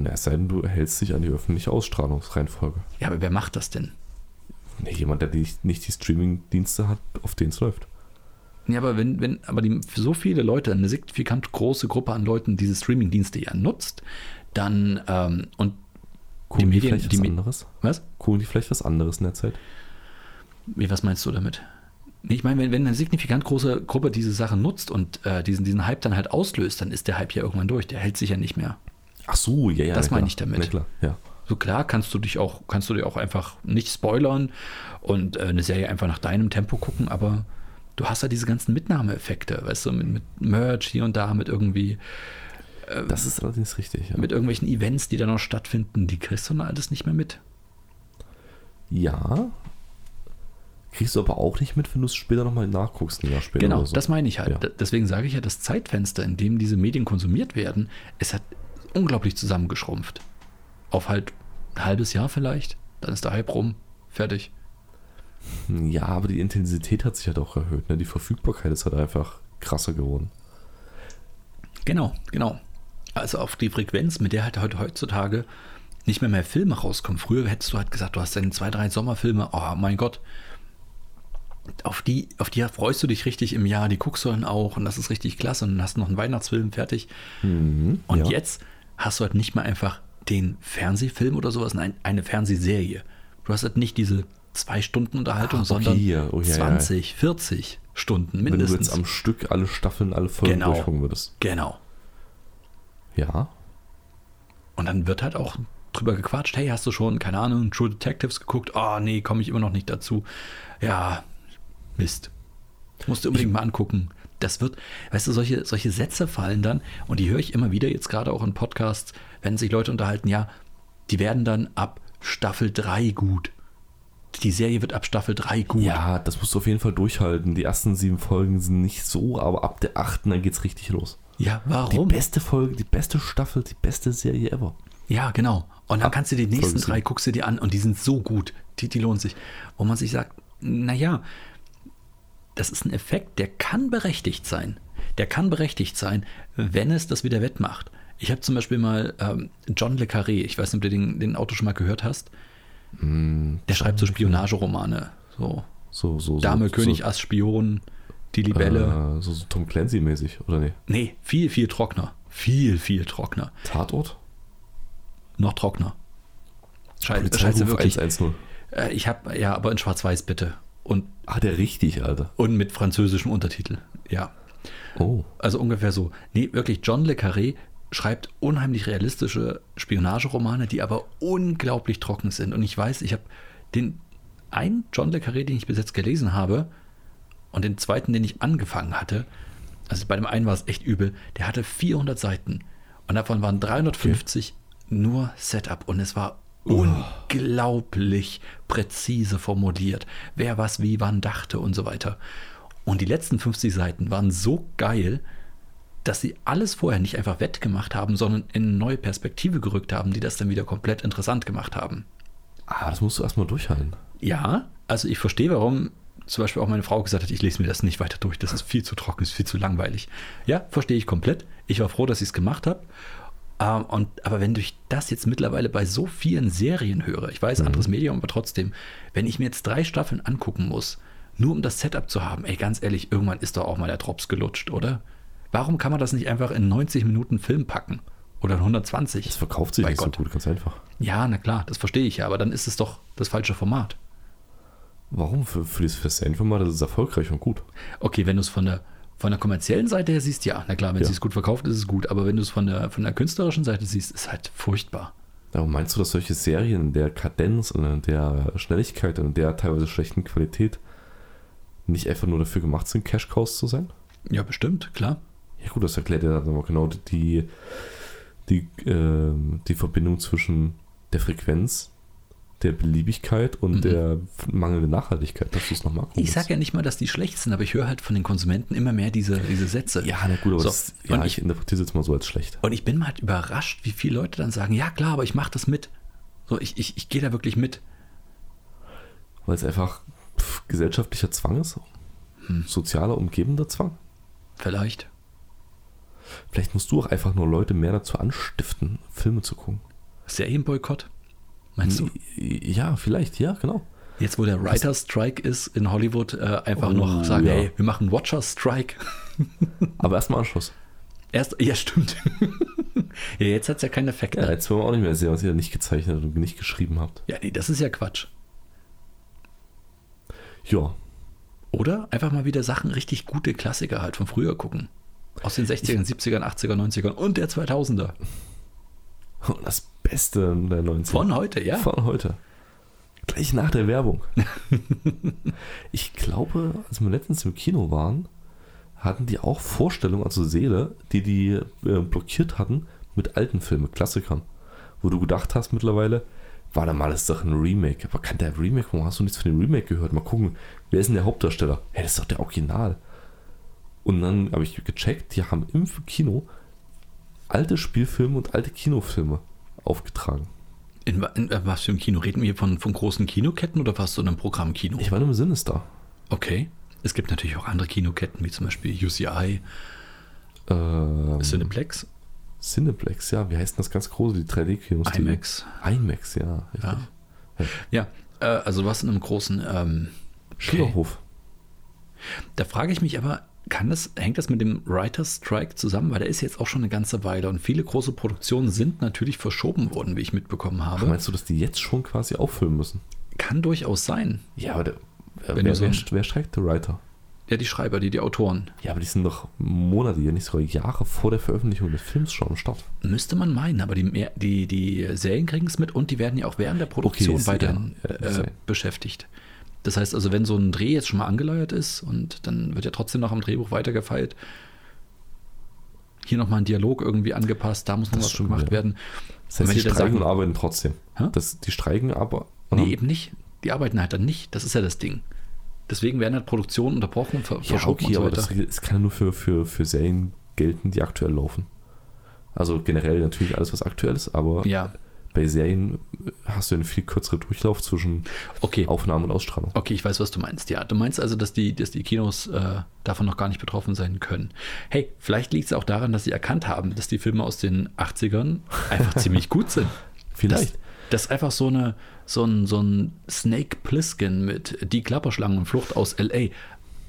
Es sei denn, du hältst dich an die öffentliche Ausstrahlungsreihenfolge. Ja, aber wer macht das denn? Nee, jemand, der nicht, nicht die Streaming-Dienste hat, auf denen es läuft. Ja, aber wenn, wenn, aber die, so viele Leute, eine signifikant große Gruppe an Leuten diese Streaming-Dienste ja nutzt, dann ähm, und Kugeln die Medien, die vielleicht was anderes? Was? Kugeln die vielleicht was anderes in der Zeit? Wie, was meinst du damit? Ich meine, wenn, wenn eine signifikant große Gruppe diese Sache nutzt und äh, diesen, diesen Hype dann halt auslöst, dann ist der Hype ja irgendwann durch. Der hält sich ja nicht mehr. Ach so, ja, ja. Das meine ich damit. klar, ja. So klar kannst du dich auch, kannst du dir auch einfach nicht spoilern und äh, eine Serie einfach nach deinem Tempo gucken, aber du hast ja diese ganzen Mitnahmeeffekte, weißt du, mit, mit Merch hier und da, mit irgendwie, Das ist allerdings richtig. Ja. mit irgendwelchen Events, die da noch stattfinden, die kriegst du dann alles nicht mehr mit. ja. Kriegst du aber auch nicht mit, wenn du es später nochmal nachguckst, ein Jahr später. Genau, oder so. das meine ich halt. Ja. Deswegen sage ich ja, das Zeitfenster, in dem diese Medien konsumiert werden, ist halt unglaublich zusammengeschrumpft. Auf halt ein halbes Jahr vielleicht, dann ist der Hype rum, fertig. Ja, aber die Intensität hat sich halt auch erhöht. Ne? Die Verfügbarkeit ist halt einfach krasser geworden. Genau, genau. Also auf die Frequenz, mit der halt heute heutzutage nicht mehr mehr Filme rauskommen. Früher hättest du halt gesagt, du hast deine zwei, drei Sommerfilme, oh mein Gott. Auf die, auf die freust du dich richtig im Jahr, die guckst du dann auch und das ist richtig klasse und dann hast du noch einen Weihnachtsfilm fertig. Und ja. jetzt hast du halt nicht mehr einfach den Fernsehfilm oder sowas, nein, eine Fernsehserie. Du hast halt nicht diese zwei Stunden Unterhaltung, Ah, sondern ja, oh, ja, ja. 20, 40 Stunden Wenn du mindestens. jetzt am Stück alle Staffeln, alle Folgen Genau. durchgucken würdest. genau. Ja. Und dann wird halt auch drüber gequatscht, hey, hast du schon, keine Ahnung, True Detectives geguckt? Oh, nee, komme ich immer noch nicht dazu. Ja, Mist. Musst du unbedingt mal angucken. Das wird, weißt du, solche, solche Sätze fallen dann, und die höre ich immer wieder jetzt gerade auch in Podcasts, wenn sich Leute unterhalten, ja, die werden dann ab Staffel 3 gut. Die Serie wird ab Staffel 3 gut. Ja, das musst du auf jeden Fall durchhalten. Die ersten sieben Folgen sind nicht so, aber ab der achten, dann geht's richtig los. Ja, Die warum? beste Folge, die beste Staffel, die beste Serie ever. Ja, genau. Und dann Ab kannst du die nächsten drei, guckst du dir an und die sind so gut. Die, die lohnen sich. Wo man sich sagt, naja, das ist ein Effekt, der kann berechtigt sein. Der kann berechtigt sein, wenn es das wieder wettmacht. Ich habe zum Beispiel mal ähm, John Le Carré, ich weiß nicht, ob du den, den Autor schon mal gehört hast. der schreibt so Spionageromane. So So, so, so. Dame, so, König, Ass, Spion, die Libelle. Äh, so, so Tom Clancy-mäßig, oder nee? Nee, viel, viel trockener. Viel, viel trockener. Tatort? Noch trockener. Scheiße, scheiße wirklich. 110. Äh, ich habe, ja, aber in Schwarz-Weiß bitte. Und, Ah, der richtig, Alter. und mit französischem Untertitel. Ja. Oh. Also ungefähr so. Nee, wirklich, John Le Carré schreibt unheimlich realistische Spionageromane, die aber unglaublich trocken sind. Und ich weiß, ich habe den einen John Le Carré, den ich bis jetzt gelesen habe, und den zweiten, den ich angefangen hatte, also bei dem einen war es echt übel, der hatte 400 Seiten. Und davon waren 350 nur Setup. Und es war unglaublich präzise formuliert, wer was wie wann dachte und so weiter. Und die letzten 50 Seiten waren so geil, dass sie alles vorher nicht einfach wettgemacht haben, sondern in eine neue Perspektive gerückt haben, die das dann wieder komplett interessant gemacht haben. Ah, das musst du erstmal durchhalten. Ja, also ich verstehe, warum zum Beispiel auch meine Frau gesagt hat, ich lese mir das nicht weiter durch, das ist viel zu trocken, ist viel zu langweilig. Ja, verstehe ich komplett. Ich war froh, dass ich es gemacht habe. Ähm, und, aber wenn ich das jetzt mittlerweile bei so vielen Serien höre, ich weiß, anderes Medium, aber trotzdem, wenn ich mir jetzt drei Staffeln angucken muss, nur um das Setup zu haben, ey, ganz ehrlich, irgendwann ist doch auch mal der Drops gelutscht, oder? Warum kann man das nicht einfach in 90 Minuten Film packen? Oder in 120? Das verkauft sich Bei nicht Gott. so gut, ganz einfach. Ja, na klar, das verstehe ich ja, aber dann ist es doch das falsche Format. Warum? Für, für dieses Fernsehformat, das ist erfolgreich und gut. Okay, wenn du es von der, von der kommerziellen Seite her siehst, ja, na klar, wenn Ja. sie es gut verkauft, ist es gut. Aber wenn du es von der, von der künstlerischen Seite siehst, ist halt furchtbar. Aber meinst du, dass solche Serien in der Kadenz und in der Schnelligkeit und in der teilweise schlechten Qualität nicht einfach nur dafür gemacht sind, Cash Cows zu sein? Ja, bestimmt, klar. Ja gut, das erklärt ja dann aber genau die, die, ähm, die Verbindung zwischen der Frequenz, der Beliebigkeit und Mhm. der mangelnden Nachhaltigkeit, dass du es nochmal Ich sage ja nicht mal, dass die schlecht sind, aber ich höre halt von den Konsumenten immer mehr diese, diese Sätze. Ja, na gut, aber So, das, ja, ich, ich- interpretiere es jetzt mal so als schlecht. Und ich bin halt überrascht, wie viele Leute dann sagen, ja klar, aber ich mache das mit. So, ich, ich, ich gehe da wirklich mit. Weil es einfach pf, gesellschaftlicher Zwang ist, Hm. sozialer, umgebender Zwang. Vielleicht. Vielleicht musst du auch einfach nur Leute mehr dazu anstiften, Filme zu gucken. Serienboykott? Meinst du? Ja, vielleicht, ja, genau. Jetzt, wo der Writer Strike ist in Hollywood, äh, einfach Oh, noch sagen, ja. hey, wir machen Watcher Strike. Aber erstmal Anschluss. Erst, ja, stimmt. ja, jetzt hat es ja keinen Effekt. Ja, jetzt wollen wir auch nicht mehr sehen, was ihr nicht gezeichnet und nicht geschrieben habt. Ja, nee, das ist ja Quatsch. Ja, Oder einfach mal wieder Sachen, richtig gute Klassiker halt von früher gucken. Aus den 60ern, 70ern, 80ern, 90ern und der 2000er. Und das Beste der 90er. Von heute, ja. Von heute. Gleich nach der Werbung. ich glaube, als wir letztens im Kino waren, hatten die auch Vorstellungen, also Seele, die die äh, blockiert hatten mit alten Filmen, Klassikern. Wo du gedacht hast mittlerweile, warte mal, das ist doch ein Remake. Aber kann der Remake, warum hast du nichts von dem Remake gehört? Mal gucken, wer ist denn der Hauptdarsteller? Hey, das ist doch der Original. Und dann habe ich gecheckt, die haben im Kino alte Spielfilme und alte Kinofilme aufgetragen. In, in, in was für ein Kino? Reden wir hier von, von großen Kinoketten oder warst du in einem Programmkino? Ich war in einem Sinister. Okay. Es gibt natürlich auch andere Kinoketten, wie zum Beispiel UCI, Ähm, Cineplex, Cineplex, ja. Wie heißt denn das ganz große, die 3D-Kinos? die- IMAX. IMAX, ja. Richtig. Ja. Ja, äh, also was in einem großen. Ähm, Schillerhof. Da frage ich mich aber, kann das, hängt das mit dem Writers Strike zusammen? Weil der ist jetzt auch schon eine ganze Weile und viele große Produktionen sind natürlich verschoben worden, wie ich mitbekommen Ach, habe. meinst du, dass die jetzt schon quasi auffüllen müssen? Kann durchaus sein. Ja, aber der, Wenn wer, du so- wer, wer streikt der Writer? Ja, die Schreiber, die, die Autoren. Ja, aber die sind doch Monate, ja nicht sogar Jahre vor der Veröffentlichung des Films schon am Start. Müsste man meinen, aber die, die, die Serien kriegen es mit und die werden ja auch während der Produktion Okay, weiterhin ja, äh, beschäftigt. Das heißt also, wenn so ein Dreh jetzt schon mal angeleiert ist und dann wird ja trotzdem noch am Drehbuch weitergefeilt, hier nochmal ein Dialog irgendwie angepasst, da muss noch Das was gemacht ja. werden. Das heißt, die streiken und arbeiten trotzdem. Hä? Das, die streiken aber. Nee, eben nicht. Die arbeiten halt dann nicht. Das ist ja das Ding. Deswegen werden halt Produktionen unterbrochen und ver Ja, okay, und so aber weiter. das, das kann ja nur für, für, für Serien gelten, die aktuell laufen. Also generell natürlich alles, was aktuell ist, aber ja, bei Serien hast du einen viel kürzeren Durchlauf zwischen okay. Aufnahme und Ausstrahlung. Okay, ich weiß, was du meinst. Ja, du meinst also, dass die, dass die Kinos äh, davon noch gar nicht betroffen sein können. Hey, vielleicht liegt es auch daran, dass sie erkannt haben, dass die Filme aus den 80ern einfach ziemlich gut sind. Vielleicht. Dass, dass einfach so, eine, so, ein, so ein Snake Plissken mit Die Klapperschlangenflucht aus L.A.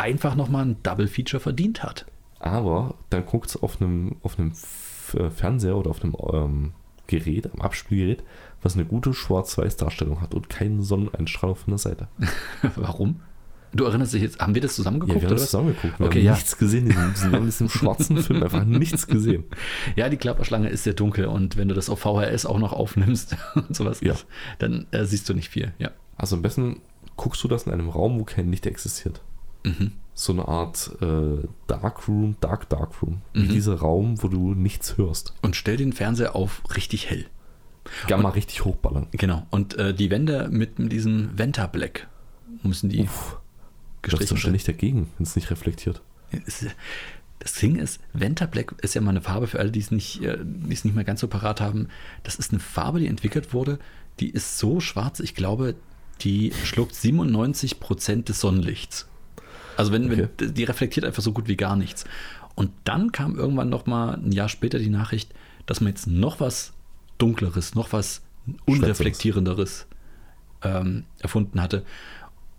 einfach nochmal ein Double Feature verdient hat. Aber dann guckt es auf einem, auf einem äh, Fernseher oder auf einem ähm, Gerät, am Abspielgerät, was eine gute Schwarz-Weiß-Darstellung hat und keine Sonneneinstrahlung von der Seite. Warum? Du erinnerst dich jetzt, haben wir das zusammen Ja, wir haben oder das zusammengeguckt. Wir Okay, haben ja. nichts gesehen. in diesem- Wir haben in diesem schwarzen Film einfach nichts gesehen. Ja, die Klapperschlange ist sehr dunkel und wenn du das auf VHS auch noch aufnimmst und sowas, Ja. dann äh, siehst du nicht viel. Ja. Also am besten guckst du das in einem Raum, wo kein Licht existiert. Mhm. So eine Art äh, Dark Room, Dark Dark Room. Wie Mhm. dieser Raum, wo du nichts hörst. Und stell den Fernseher auf richtig hell. Gamma richtig hochballern. Genau. Und äh, die Wände mit diesem Venta Black müssen die Uff, das ist gestrichen doch ständig dagegen, wenn es nicht reflektiert. Das Ding ist, Venta Black ist ja mal eine Farbe für alle, die es nicht, äh, die es nicht mehr ganz so parat haben. Das ist eine Farbe, die entwickelt wurde, die ist so schwarz, ich glaube, die schluckt 97 Prozent des Sonnenlichts. Also wenn, Okay. wenn die reflektiert einfach so gut wie gar nichts. Und dann kam irgendwann noch mal ein Jahr später die Nachricht, dass man jetzt noch was dunkleres, noch was unreflektierenderes ähm, erfunden hatte.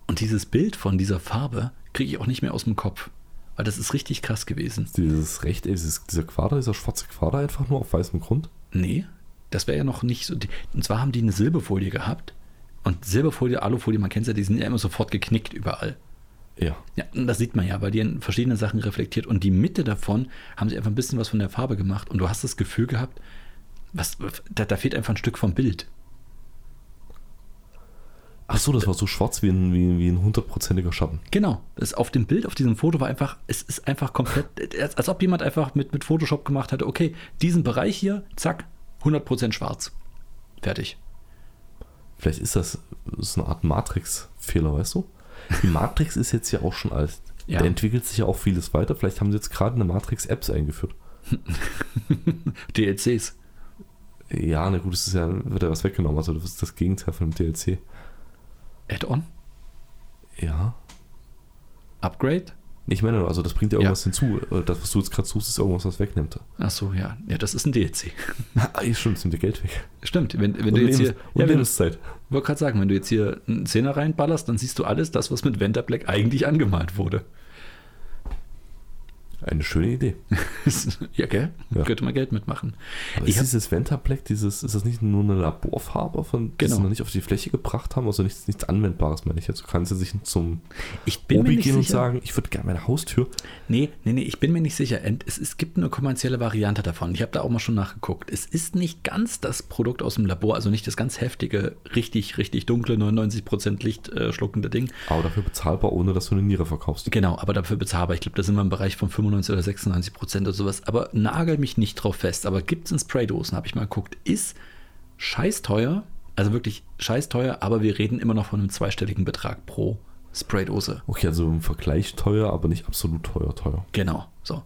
Und dieses Bild von dieser Farbe kriege ich auch nicht mehr aus dem Kopf, weil das ist richtig krass gewesen. Dieses Recht, dieses, dieser Quader, dieser schwarze Quader einfach nur auf weißem Grund. Nee, das wäre ja noch nicht so. Und zwar haben die eine Silberfolie gehabt. Und Silberfolie, Alufolie, man kennt ja, die sind ja immer sofort geknickt überall. Ja. Ja, das sieht man ja, weil die in verschiedene Sachen reflektiert. Und die Mitte davon haben sie einfach ein bisschen was von der Farbe gemacht. Und du hast das Gefühl gehabt, was, da, da fehlt einfach ein Stück vom Bild. Ach so, das war so schwarz wie ein, wie, wie ein hundertprozentiger Schatten. Genau, das auf dem Bild, auf diesem Foto war einfach, es ist einfach komplett, als, als ob jemand einfach mit, mit Photoshop gemacht hätte, okay, diesen Bereich hier, zack, 100% schwarz. Fertig. Vielleicht ist das so eine Art Matrix-Fehler, weißt du? Die Matrix ist jetzt ja auch schon alt. Ja. Da entwickelt sich ja auch vieles weiter. Vielleicht haben sie jetzt gerade eine Matrix-Apps eingeführt. DLCs. Ja, na gut, es ist ja, wird ja was weggenommen. Also das ist das Gegenteil von dem DLC. Add-on? Ja. Upgrade? Ich meine, nur, also das bringt ja irgendwas hinzu. Äh, Das, was du jetzt gerade suchst, ist irgendwas, was wegnimmt. Ach so, ja. Ja, das ist ein DLC. Ah, ist schon, es nimmt dir Geld weg. Stimmt, wenn, wenn Und, du jetzt hier. Und Ja, wenn, ich Lebenszeit. wollte gerade sagen, wenn du jetzt hier einen Zehner reinballerst, dann siehst du alles das, was mit Venta Black eigentlich angemalt wurde. Eine schöne Idee. ja, gell? Ja. Könnte man Geld mitmachen. Aber Ich ist dieses Ventapleck, dieses, ist das nicht nur eine Laborfarbe, von die Genau. sie noch nicht auf die Fläche gebracht haben? Also nichts, nichts Anwendbares, meine ich jetzt. Du kannst ja sich zum Ich bin Obi gehen und sicher. sagen, ich würde gerne meine Haustür. Nee, nee, nee, ich bin mir nicht sicher. Und Es, es gibt eine kommerzielle Variante davon. Ich habe da auch mal schon nachgeguckt. Es ist nicht ganz das Produkt aus dem Labor, also nicht das ganz heftige, richtig, richtig dunkle, 99% Licht äh, schluckende Ding. Aber dafür bezahlbar, ohne dass du eine Niere verkaufst. Genau, aber dafür bezahlbar. Ich glaube, da sind wir im Bereich von 95 oder 96 Prozent oder sowas. Aber nagel mich nicht drauf fest. Aber gibt es in Spraydosen, habe ich mal geguckt, ist scheiß teuer. Also wirklich scheiß teuer, aber wir reden immer noch von einem zweistelligen Betrag pro Spraydose. Okay, also im Vergleich teuer, aber nicht absolut teuer, teuer. Genau, so.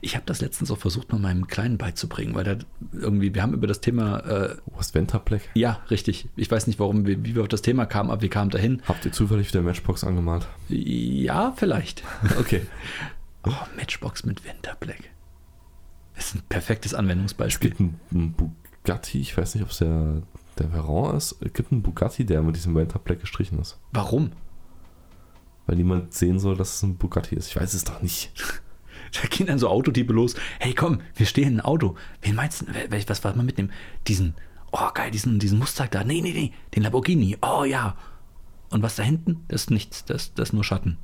Ich habe das letztens auch versucht, mal meinem Kleinen beizubringen, weil der irgendwie, wir haben über das Thema, äh, was Ventapleck? ja, richtig. Ich weiß nicht, warum wir, wie wir auf das Thema kamen, aber wir kamen dahin. Habt ihr zufällig wieder Matchbox angemalt? Ja, vielleicht. Okay. Oh, Matchbox mit Winterblack. Das ist ein perfektes Es Anwendungsbeispiel. gibt einen, einen Bugatti, ich weiß nicht, ob es der, der Veyron ist. Es gibt einen Bugatti, der mit diesem Ventapleck gestrichen ist. Warum? Weil niemand sehen soll, dass es ein Bugatti ist. Ich weiß es doch nicht. Da gehen dann so Autodiebe los. Hey, komm, wir stehen in ein Auto. Wen meinst du? Was war mal mitnehmen? Diesen, oh geil, diesen, diesen Mustang da. Nee, nee, nee, den Lamborghini. Oh ja. Und was da hinten? Das ist nichts. Das, das ist nur Schatten.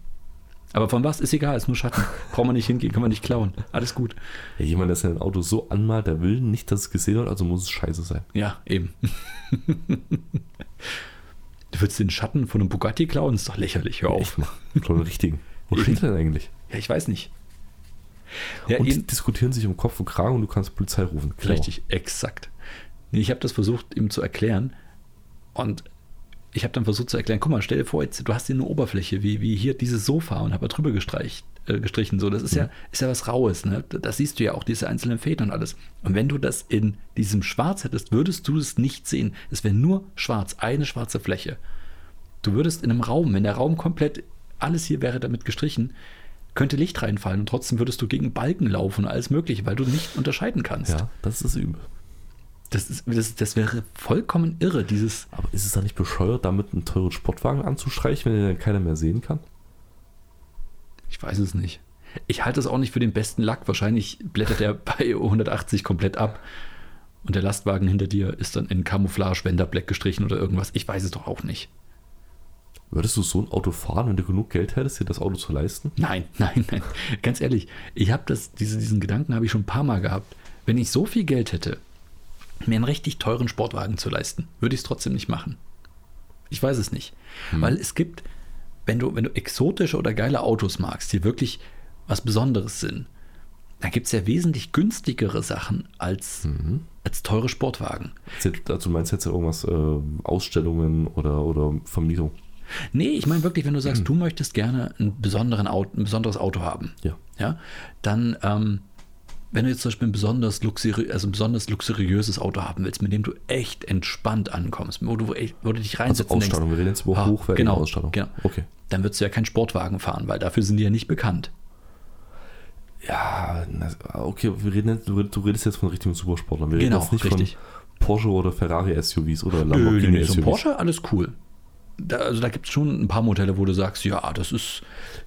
Aber von was? Ist egal, ist nur Schatten. Brauchen wir nicht hingehen, können wir nicht klauen. Alles gut. Ja, jemand, der sein Auto so anmalt, der will nicht, dass es gesehen wird, also muss es scheiße sein. Ja, eben. du würdest den Schatten von einem Bugatti klauen? Ist doch lächerlich. Hör auf. Ich einen richtigen. Wo Eben. steht der denn eigentlich? Ja, ich weiß nicht. Ja, und die jeden- diskutieren sich um Kopf und Kragen und du kannst Polizei rufen. Klar. Richtig, exakt. Ich habe das versucht, ihm zu erklären. Und ich habe dann versucht zu erklären, guck mal, stell dir vor, jetzt, du hast hier eine Oberfläche, wie, wie hier dieses Sofa und habe da drüber gestreicht, äh, gestrichen. So, das ist ja, ist ja was Raues, ne? Das siehst du ja auch, diese einzelnen Fäden und alles. Und wenn du das in diesem Schwarz hättest, würdest du es nicht sehen. Es wäre nur schwarz, eine schwarze Fläche. Du würdest in einem Raum, wenn der Raum komplett, alles hier wäre damit gestrichen, könnte Licht reinfallen und trotzdem würdest du gegen Balken laufen und alles Mögliche, weil du nicht unterscheiden kannst. Ja, das ist übel. Das, ist, das, das wäre vollkommen irre, dieses. Aber ist es dann nicht bescheuert, damit einen teuren Sportwagen anzustreichen, wenn den dann keiner mehr sehen kann? Ich weiß es nicht. Ich halte es auch nicht für den besten Lack. Wahrscheinlich blättert er bei 180 komplett ab. Und der Lastwagen hinter dir ist dann in Camouflage, Wenderblack gestrichen oder irgendwas. Ich weiß es doch auch nicht. Würdest du so ein Auto fahren, wenn du genug Geld hättest, dir das Auto zu leisten? Nein, nein, nein. Ganz ehrlich, ich habe das, diese, diesen Gedanken habe ich schon ein paar Mal gehabt. Wenn ich so viel Geld hätte, mir einen richtig teuren Sportwagen zu leisten, würde ich es trotzdem nicht machen. Ich weiß es nicht. Weil es gibt, wenn du, wenn du exotische oder geile Autos magst, die wirklich was Besonderes sind, dann gibt es ja wesentlich günstigere Sachen als, als teure Sportwagen. Jetzt- Also du meinst jetzt irgendwas, äh, Ausstellungen oder, oder Vermietung? Nee, ich meine wirklich, wenn du sagst, du möchtest gerne einen besonderen Auto, ein besonderes Auto haben, Ja. ja, dann, ähm, wenn du jetzt zum Beispiel ein besonders, luxuri also ein besonders luxuriöses Auto haben willst, mit dem du echt entspannt ankommst, wo du, wo du dich Also reinsetzen Ausstattung, wir denkst, reden jetzt über ah, hochwertige genau, Ausstattung. Genau. Okay. Dann würdest du ja keinen Sportwagen fahren, weil dafür sind die ja nicht bekannt. Ja, okay, wir reden jetzt, du, redest jetzt von richtigen Supersportlern. Wir reden Genau, jetzt nicht richtig. von Porsche oder Ferrari SUVs oder Nö, Lamborghini nö, nö, so ein SUVs. Porsche, alles cool. Da, also da gibt es schon ein paar Modelle, wo du sagst, ja, das ist,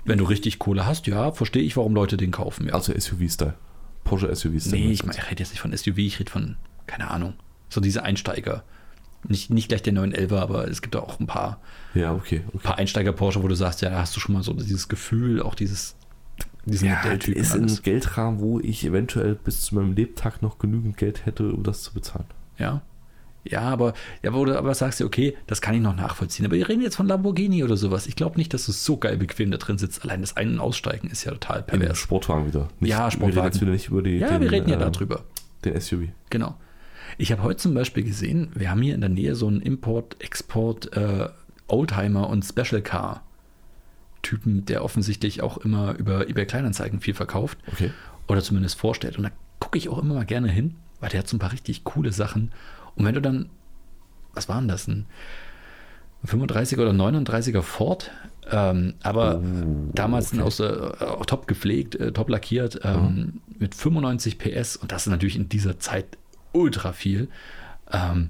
wenn du richtig Kohle hast, ja, verstehe ich, warum Leute den kaufen. Ja. Also SUV-Style. Porsche SUV-Style. Nee, ich, mein, ich rede jetzt nicht von SUV, ich rede von, keine Ahnung, so diese Einsteiger. Nicht, nicht gleich der 911, aber es gibt auch ein paar, Ja, okay. okay. paar Einsteiger-Porsche, wo du sagst, ja, da hast du schon mal so dieses Gefühl, auch dieses, diesen Ja, Modelltyp. ist ein. Geldrahmen, wo ich eventuell bis zu meinem Lebtag noch genügend Geld hätte, um das zu bezahlen. Ja. Ja, aber, ja, wo du aber sagst, ja, okay, das kann ich noch nachvollziehen. Aber wir reden jetzt von Lamborghini oder sowas. Ich glaube nicht, dass du so geil bequem da drin sitzt. Allein das Ein- und Aussteigen ist ja total pervers. Sportwagen wieder. Ja, Wir reden Sportwagen. jetzt wieder nicht über die, Ja, den, wir reden ja äh, darüber. Den SUV. Genau. Ich habe heute zum Beispiel gesehen, wir haben hier in der Nähe so einen Import, Export, äh, Oldtimer und Special Car Typen, der offensichtlich auch immer über eBay Kleinanzeigen viel verkauft Okay. oder zumindest vorstellt. Und da gucke ich auch immer mal gerne hin, weil der hat so ein paar richtig coole Sachen. Und wenn du dann, was waren das, ein 35er oder 39er Ford, ähm, aber Oh, damals okay. aus, äh, auch top gepflegt, äh, top lackiert, ähm, mit 95 PS und das ist natürlich in dieser Zeit ultra viel. Ähm,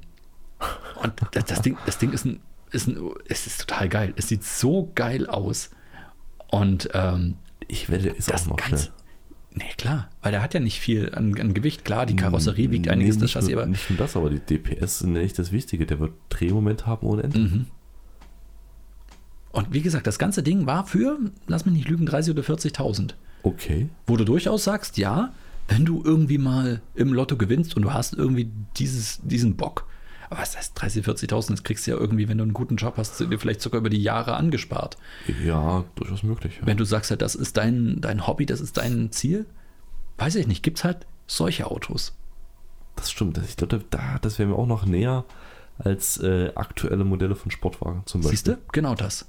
und das, das, Ding, das Ding ist ein, ist ein, es ist total geil. Es sieht so geil aus. Und ähm, Ich werde, das auch Ganze, schnell. Nee, klar, weil der hat ja nicht viel an, an Gewicht. Klar, die Karosserie wiegt einiges, Nee, das nicht Chassis, aber. Nicht nur das, aber die DPS sind nicht das Wichtige. Der wird Drehmoment haben ohne Ende. Mhm. Und wie gesagt, das ganze Ding war für, lass mich nicht lügen, 30.000 oder 40.000. Okay. Wo du durchaus sagst, ja, wenn du irgendwie mal im Lotto gewinnst und du hast irgendwie dieses, diesen Bock, aber was heißt 30.000, 40.000, das kriegst du ja irgendwie, wenn du einen guten Job hast, dir vielleicht sogar über die Jahre angespart. Ja, durchaus möglich. Ja. Wenn du sagst, halt, das ist dein, dein Hobby, das ist dein Ziel, weiß ich nicht, gibt es halt solche Autos. Das stimmt. Ich glaube, da, das wäre mir auch noch näher als äh, aktuelle Modelle von Sportwagen zum Beispiel. Siehst du? Genau das.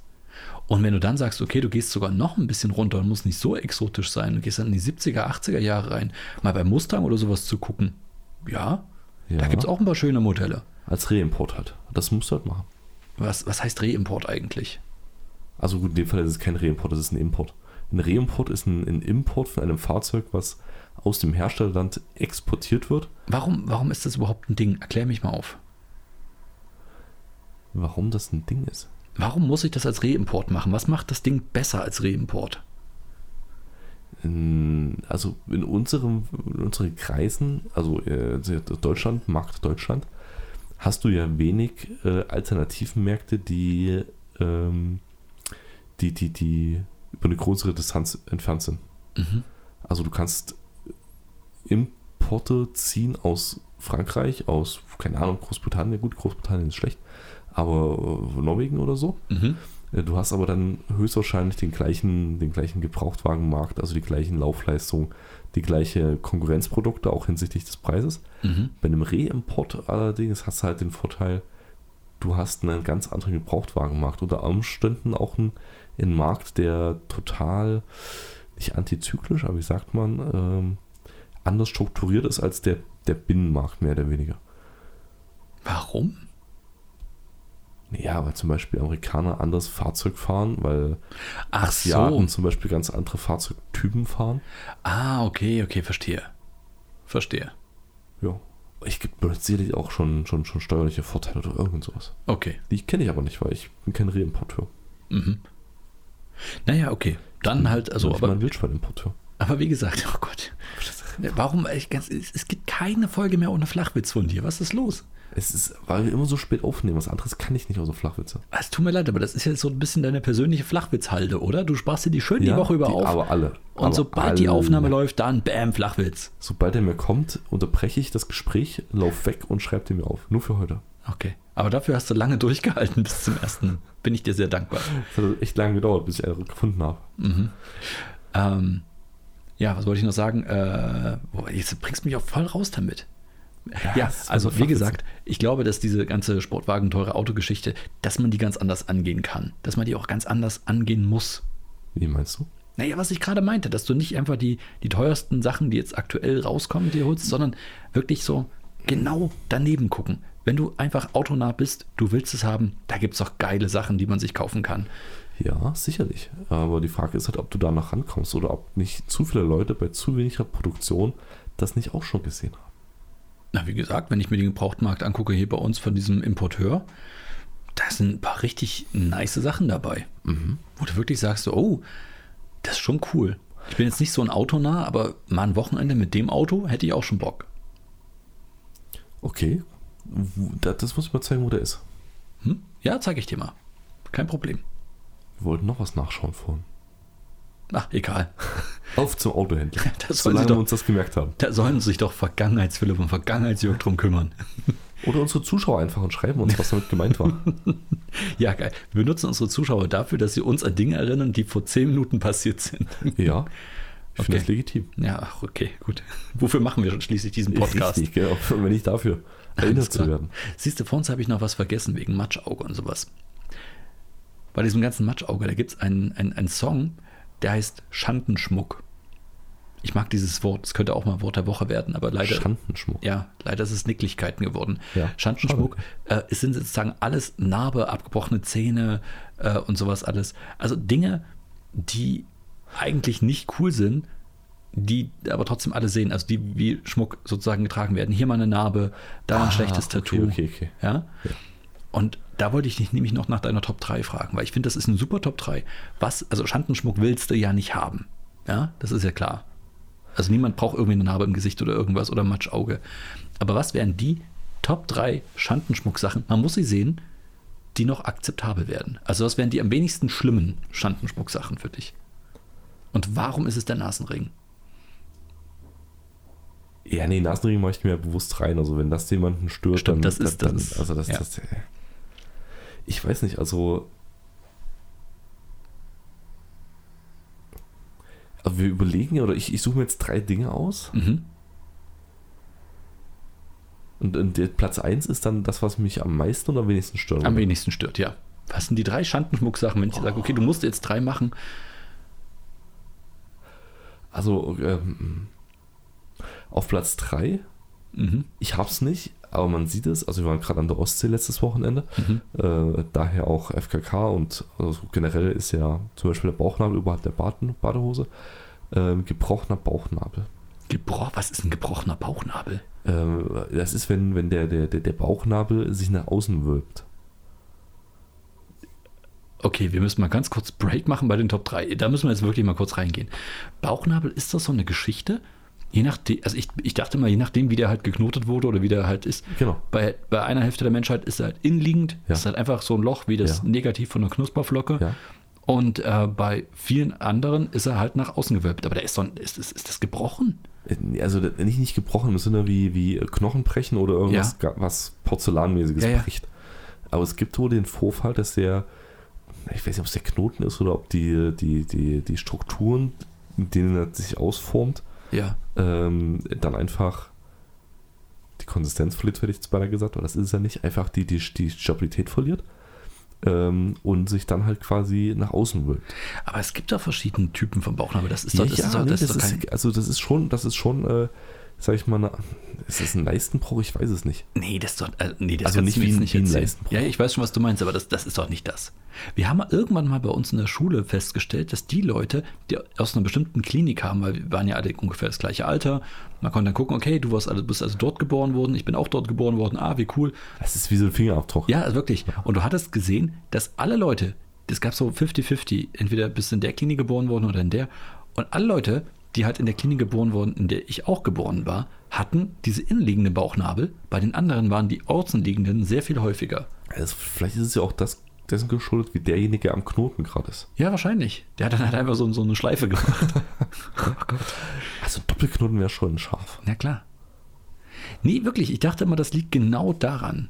Und wenn du dann sagst, okay, du gehst sogar noch ein bisschen runter und muss nicht so exotisch sein, du gehst dann in die 70er, 80er Jahre rein, mal bei Mustang oder sowas zu gucken, ja, Ja. da gibt es auch ein paar schöne Modelle. Als Reimport halt. Das musst du halt machen. Was, was heißt Reimport eigentlich? Also gut, in dem Fall ist es kein Reimport, das ist ein Import. Ein Reimport ist ein, ein Import von einem Fahrzeug, was aus dem Herstellerland exportiert wird. Warum, warum ist das überhaupt ein Ding? Erklär mich mal auf. Warum das ein Ding ist? Warum muss ich das als Reimport machen? Was macht das Ding besser als Reimport? In, also in, unserem, in unseren Kreisen, also äh, Deutschland, Markt Deutschland, hast du ja wenig äh, Alternativmärkte, die, ähm, die, die, die über eine größere Distanz entfernt sind. Mhm. Also du kannst Importe ziehen aus Frankreich, aus, keine Ahnung, Großbritannien, gut, Großbritannien ist schlecht, aber äh, Norwegen oder so. Mhm. Äh, Du hast aber dann höchstwahrscheinlich den gleichen, den gleichen Gebrauchtwagenmarkt, also die gleichen Laufleistungen, die gleiche Konkurrenzprodukte, auch hinsichtlich des Preises. Mhm. Bei einem Reimport allerdings hast du halt den Vorteil, du hast einen ganz anderen Gebrauchtwagenmarkt. Unter Umständen auch einen, einen Markt, der total, nicht antizyklisch, aber wie sagt man, ähm, anders strukturiert ist als der, der Binnenmarkt, mehr oder weniger. Warum? Ja, weil zum Beispiel Amerikaner anders Fahrzeug fahren, weil Ach Asiaten so. zum Beispiel ganz andere Fahrzeugtypen fahren. Ah, okay, okay, verstehe. Verstehe. Ja. Ich gibt sicherlich auch schon, schon, schon steuerliche Vorteile oder irgend sowas. Okay. Die kenne ich aber nicht, weil ich bin kein Reimporteur. Mhm. Naja, okay. Dann halt, also, ich aber, ein Wildschweinimporteur. aber wie gesagt, oh Gott. Warum, ich, ganz, es, es gibt keine Folge mehr ohne Flachwitz von dir. Was ist los? Es ist, weil wir immer so spät aufnehmen. Was anderes kann ich nicht außer Flachwitze. Es tut mir leid, aber das ist jetzt so ein bisschen deine persönliche Flachwitzhalde, oder? Du sparst dir die schön die Ja, Woche über die- auf. Aber alle. und aber sobald die alle. Aufnahme läuft, dann bam, Flachwitz. Sobald er mir kommt, unterbreche ich das Gespräch, lauf weg und schreibe den mir auf. Nur für heute. Okay. Aber dafür hast du lange durchgehalten bis zum ersten. Bin ich dir sehr dankbar. Das hat echt lange gedauert, bis ich einen gefunden habe. Mhm. Ähm, ja, was wollte ich noch sagen? Äh, jetzt bringst du mich auch voll raus damit. Ja, also so wie gesagt, ich glaube, dass diese ganze Sportwagen teure Autogeschichte, dass man die ganz anders angehen kann. Dass man die auch ganz anders angehen muss. Wie meinst du? Naja, was ich gerade meinte, dass du nicht einfach die, die teuersten Sachen, die jetzt aktuell rauskommen, dir holst, sondern wirklich so genau daneben gucken. Wenn du einfach autonah bist, du willst es haben, da gibt es auch geile Sachen, die man sich kaufen kann. Ja, sicherlich. Aber die Frage ist halt, ob du danach rankommst oder ob nicht zu viele Leute bei zu weniger Produktion das nicht auch schon gesehen haben. Na, wie gesagt, wenn ich mir den Gebrauchtmarkt angucke, hier bei uns von diesem Importeur, da sind ein paar richtig nice Sachen dabei. Wo du wirklich sagst, oh, das ist schon cool. Ich bin jetzt nicht so ein Autonah, aber mal ein Wochenende mit dem Auto hätte ich auch schon Bock. Okay. Das muss ich mal zeigen, wo der ist. Hm? Ja, zeige ich dir mal. Kein Problem. Wir wollten noch was nachschauen vorhin. Ach, egal. Auf zum Autohändler. Das sollen sie Solange doch- wir uns das gemerkt haben. Da sollen sich doch Vergangenheitsphilipp und Vergangenheitsjörg drum kümmern. Oder unsere Zuschauer einfach und schreiben uns, was damit gemeint war. Ja, geil. Wir benutzen unsere Zuschauer dafür, dass sie uns an Dinge erinnern, die vor zehn Minuten passiert sind. Ja, ich finde Okay. das legitim. Ja, ach, okay, gut. Wofür machen wir schon schließlich diesen Podcast? Richtig, genau. Wenn nicht dafür erinnert zu werden. Siehst du, vor uns habe ich noch was vergessen wegen Matschauge und sowas. Bei diesem ganzen Matschauge, da gibt es einen, einen, einen Song, der heißt Schandenschmuck. Ich mag dieses Wort, es könnte auch mal Wort der Woche werden, aber leider. Schandenschmuck. Ja, leider ist es Nicklichkeiten geworden. Ja, Schandenschmuck, äh, es sind sozusagen alles Narbe, abgebrochene Zähne äh, und sowas alles. Also Dinge, die eigentlich nicht cool sind, die aber trotzdem alle sehen, also die wie Schmuck sozusagen getragen werden. Hier mal eine Narbe, da ein Ah, schlechtes okay, Tattoo. okay, okay. Ja? Ja. Und da wollte ich dich nämlich noch nach deiner Top 3 fragen, weil ich finde, das ist eine super Top 3. Was, also Schandenschmuck willst du ja nicht haben. Ja, das ist ja klar. Also niemand braucht irgendwie eine Narbe im Gesicht oder irgendwas oder Matschauge. Aber was wären die Top 3 Schandenschmucksachen? Man muss sie sehen, die noch akzeptabel werden. Also was wären die am wenigsten schlimmen Schandenschmucksachen für dich? Und warum ist es der Nasenring? Ja, nee, Nasenring mache ich mir bewusst rein. Also wenn das jemanden stört, Stimmt, dann, das ist- dann, das also das, ja. das, ich weiß nicht, also also wir überlegen oder ich, ich suche mir jetzt drei Dinge aus Mhm. und, und Platz 1 ist dann das, was mich am meisten oder am wenigsten stört. Am wenigsten stört, ja. Was sind die drei Schandenschmucksachen, wenn ich sage, okay, du musst jetzt drei machen? Also ähm, auf Platz 3, Mhm. ich hab's nicht, aber man sieht es, also wir waren gerade an der Ostsee letztes Wochenende, Mhm. äh, daher auch FKK und also generell ist ja zum Beispiel der Bauchnabel überhalb der Baden, Badehose ähm, gebrochener Bauchnabel. Gebro was ist ein gebrochener Bauchnabel? Ähm, das ist, wenn, wenn der, der, der, der Bauchnabel sich nach außen wölbt. Okay, wir müssen mal ganz kurz Break machen bei den Top 3. Da müssen wir jetzt wirklich mal kurz reingehen. Bauchnabel, ist das so eine Geschichte? Je nachdem, also ich, ich dachte mal, je nachdem, wie der halt geknotet wurde oder wie der halt ist. Genau. Bei, bei einer Hälfte der Menschheit ist er halt innenliegend, Ja. ist halt einfach so ein Loch wie das Ja. Negativ von einer Knusperflocke. Ja. Und äh, bei vielen anderen ist er halt nach außen gewölbt. Aber der ist, so, ein- ist, ist, ist das gebrochen? Äh, Also nicht, nicht gebrochen im Sinne wie, wie Knochenbrechen oder irgendwas, ga- was Porzellanmäßiges Ja, ja. bricht. Aber es gibt wohl den Vorfall, dass der, ich weiß nicht, ob es der Knoten ist oder ob die, die, die, die Strukturen, in denen er sich ausformt, Ja. ähm, dann einfach die Konsistenz verliert, hätte ich jetzt beinahe gesagt, aber das ist ja nicht, einfach die, die, die Stabilität verliert ähm, und sich dann halt quasi nach außen wölbt. Aber es gibt doch verschiedene Typen von Bauchnabel. Das ist doch, das ist doch, nee, das das ist doch ist, kein. also das ist schon, das ist schon, äh, sag ich mal, eine, ist das ein Leistenbruch? Ich weiß es nicht. Nee, das ist doch. Äh, nee, das Also nicht wie ein- nicht wie ein. Leistenbruch. Ja, ich weiß schon, was du meinst, aber das, das ist doch nicht das. Wir haben irgendwann mal bei uns in der Schule festgestellt, dass die Leute, die aus einer bestimmten Klinik kamen, weil wir waren ja alle ungefähr das gleiche Alter, man konnte dann gucken, okay, du warst also, bist also dort geboren worden, ich bin auch dort geboren worden, ah, wie cool. Das ist wie so ein Fingerabdruck. Ja, also wirklich. Und du hattest gesehen, dass alle Leute, es gab so 50-50, entweder bist du in der Klinik geboren worden oder in der, und alle Leute, die halt in der Klinik geboren wurden, in der ich auch geboren war, hatten diese innenliegende Bauchnabel. Bei den anderen waren die außenliegenden sehr viel häufiger. Also vielleicht ist es ja auch das, dessen geschuldet, wie derjenige am Knoten gerade ist. Ja, wahrscheinlich. Der hat dann halt einfach so, so eine Schleife gemacht. oh. Also Doppelknoten wäre schon scharf. Na klar. Nee, wirklich, ich dachte immer, das liegt genau daran.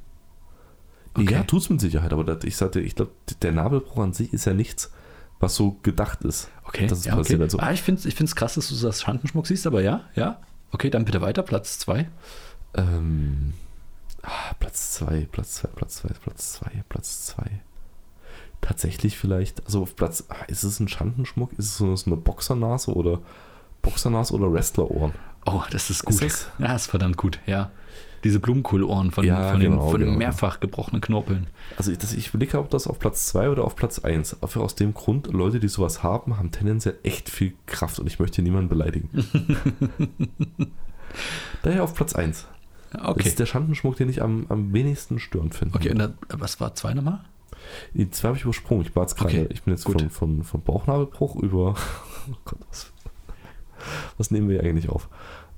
Okay. Ja, tut's mit Sicherheit, aber das, ich sagte, ich glaube, der Nabelbruch an sich ist ja nichts, was so gedacht ist. Okay, dass es ja, passiert. okay. Also, ah, ich finde es krass, dass du das Schandenschmuck siehst, aber ja, ja. Okay, dann bitte weiter, Platz 2. ähm, ah, Platz 2, Platz 2, Platz 2, Platz 2, Platz 2. Tatsächlich vielleicht, also auf Platz, ah, ist es ein Schandenschmuck? Ist es so eine Boxernase oder Boxernase oder Wrestlerohren? Oh, das ist gut. das- Ja, ist verdammt gut, ja. Diese Blumenkohlohren von, Ja, von, den, genau, den genau. mehrfach gebrochenen Knorpeln. Also ich, das, ich überlege, ob das auf Platz 2 oder auf Platz 1. Einfach aus dem Grund, Leute, die sowas haben, haben tendenziell echt viel Kraft und ich möchte niemanden beleidigen. Daher auf Platz 1. Das Okay. ist der Schandenschmuck, den ich am, am wenigsten störend finde. Okay, und dann, was war zwei nochmal? Die zwei habe ich übersprungen. Ich war jetzt gerade, Okay, ich bin jetzt gut. von, von, von Bauchnabelbruch über. Oh Gott, was, was nehmen wir eigentlich auf?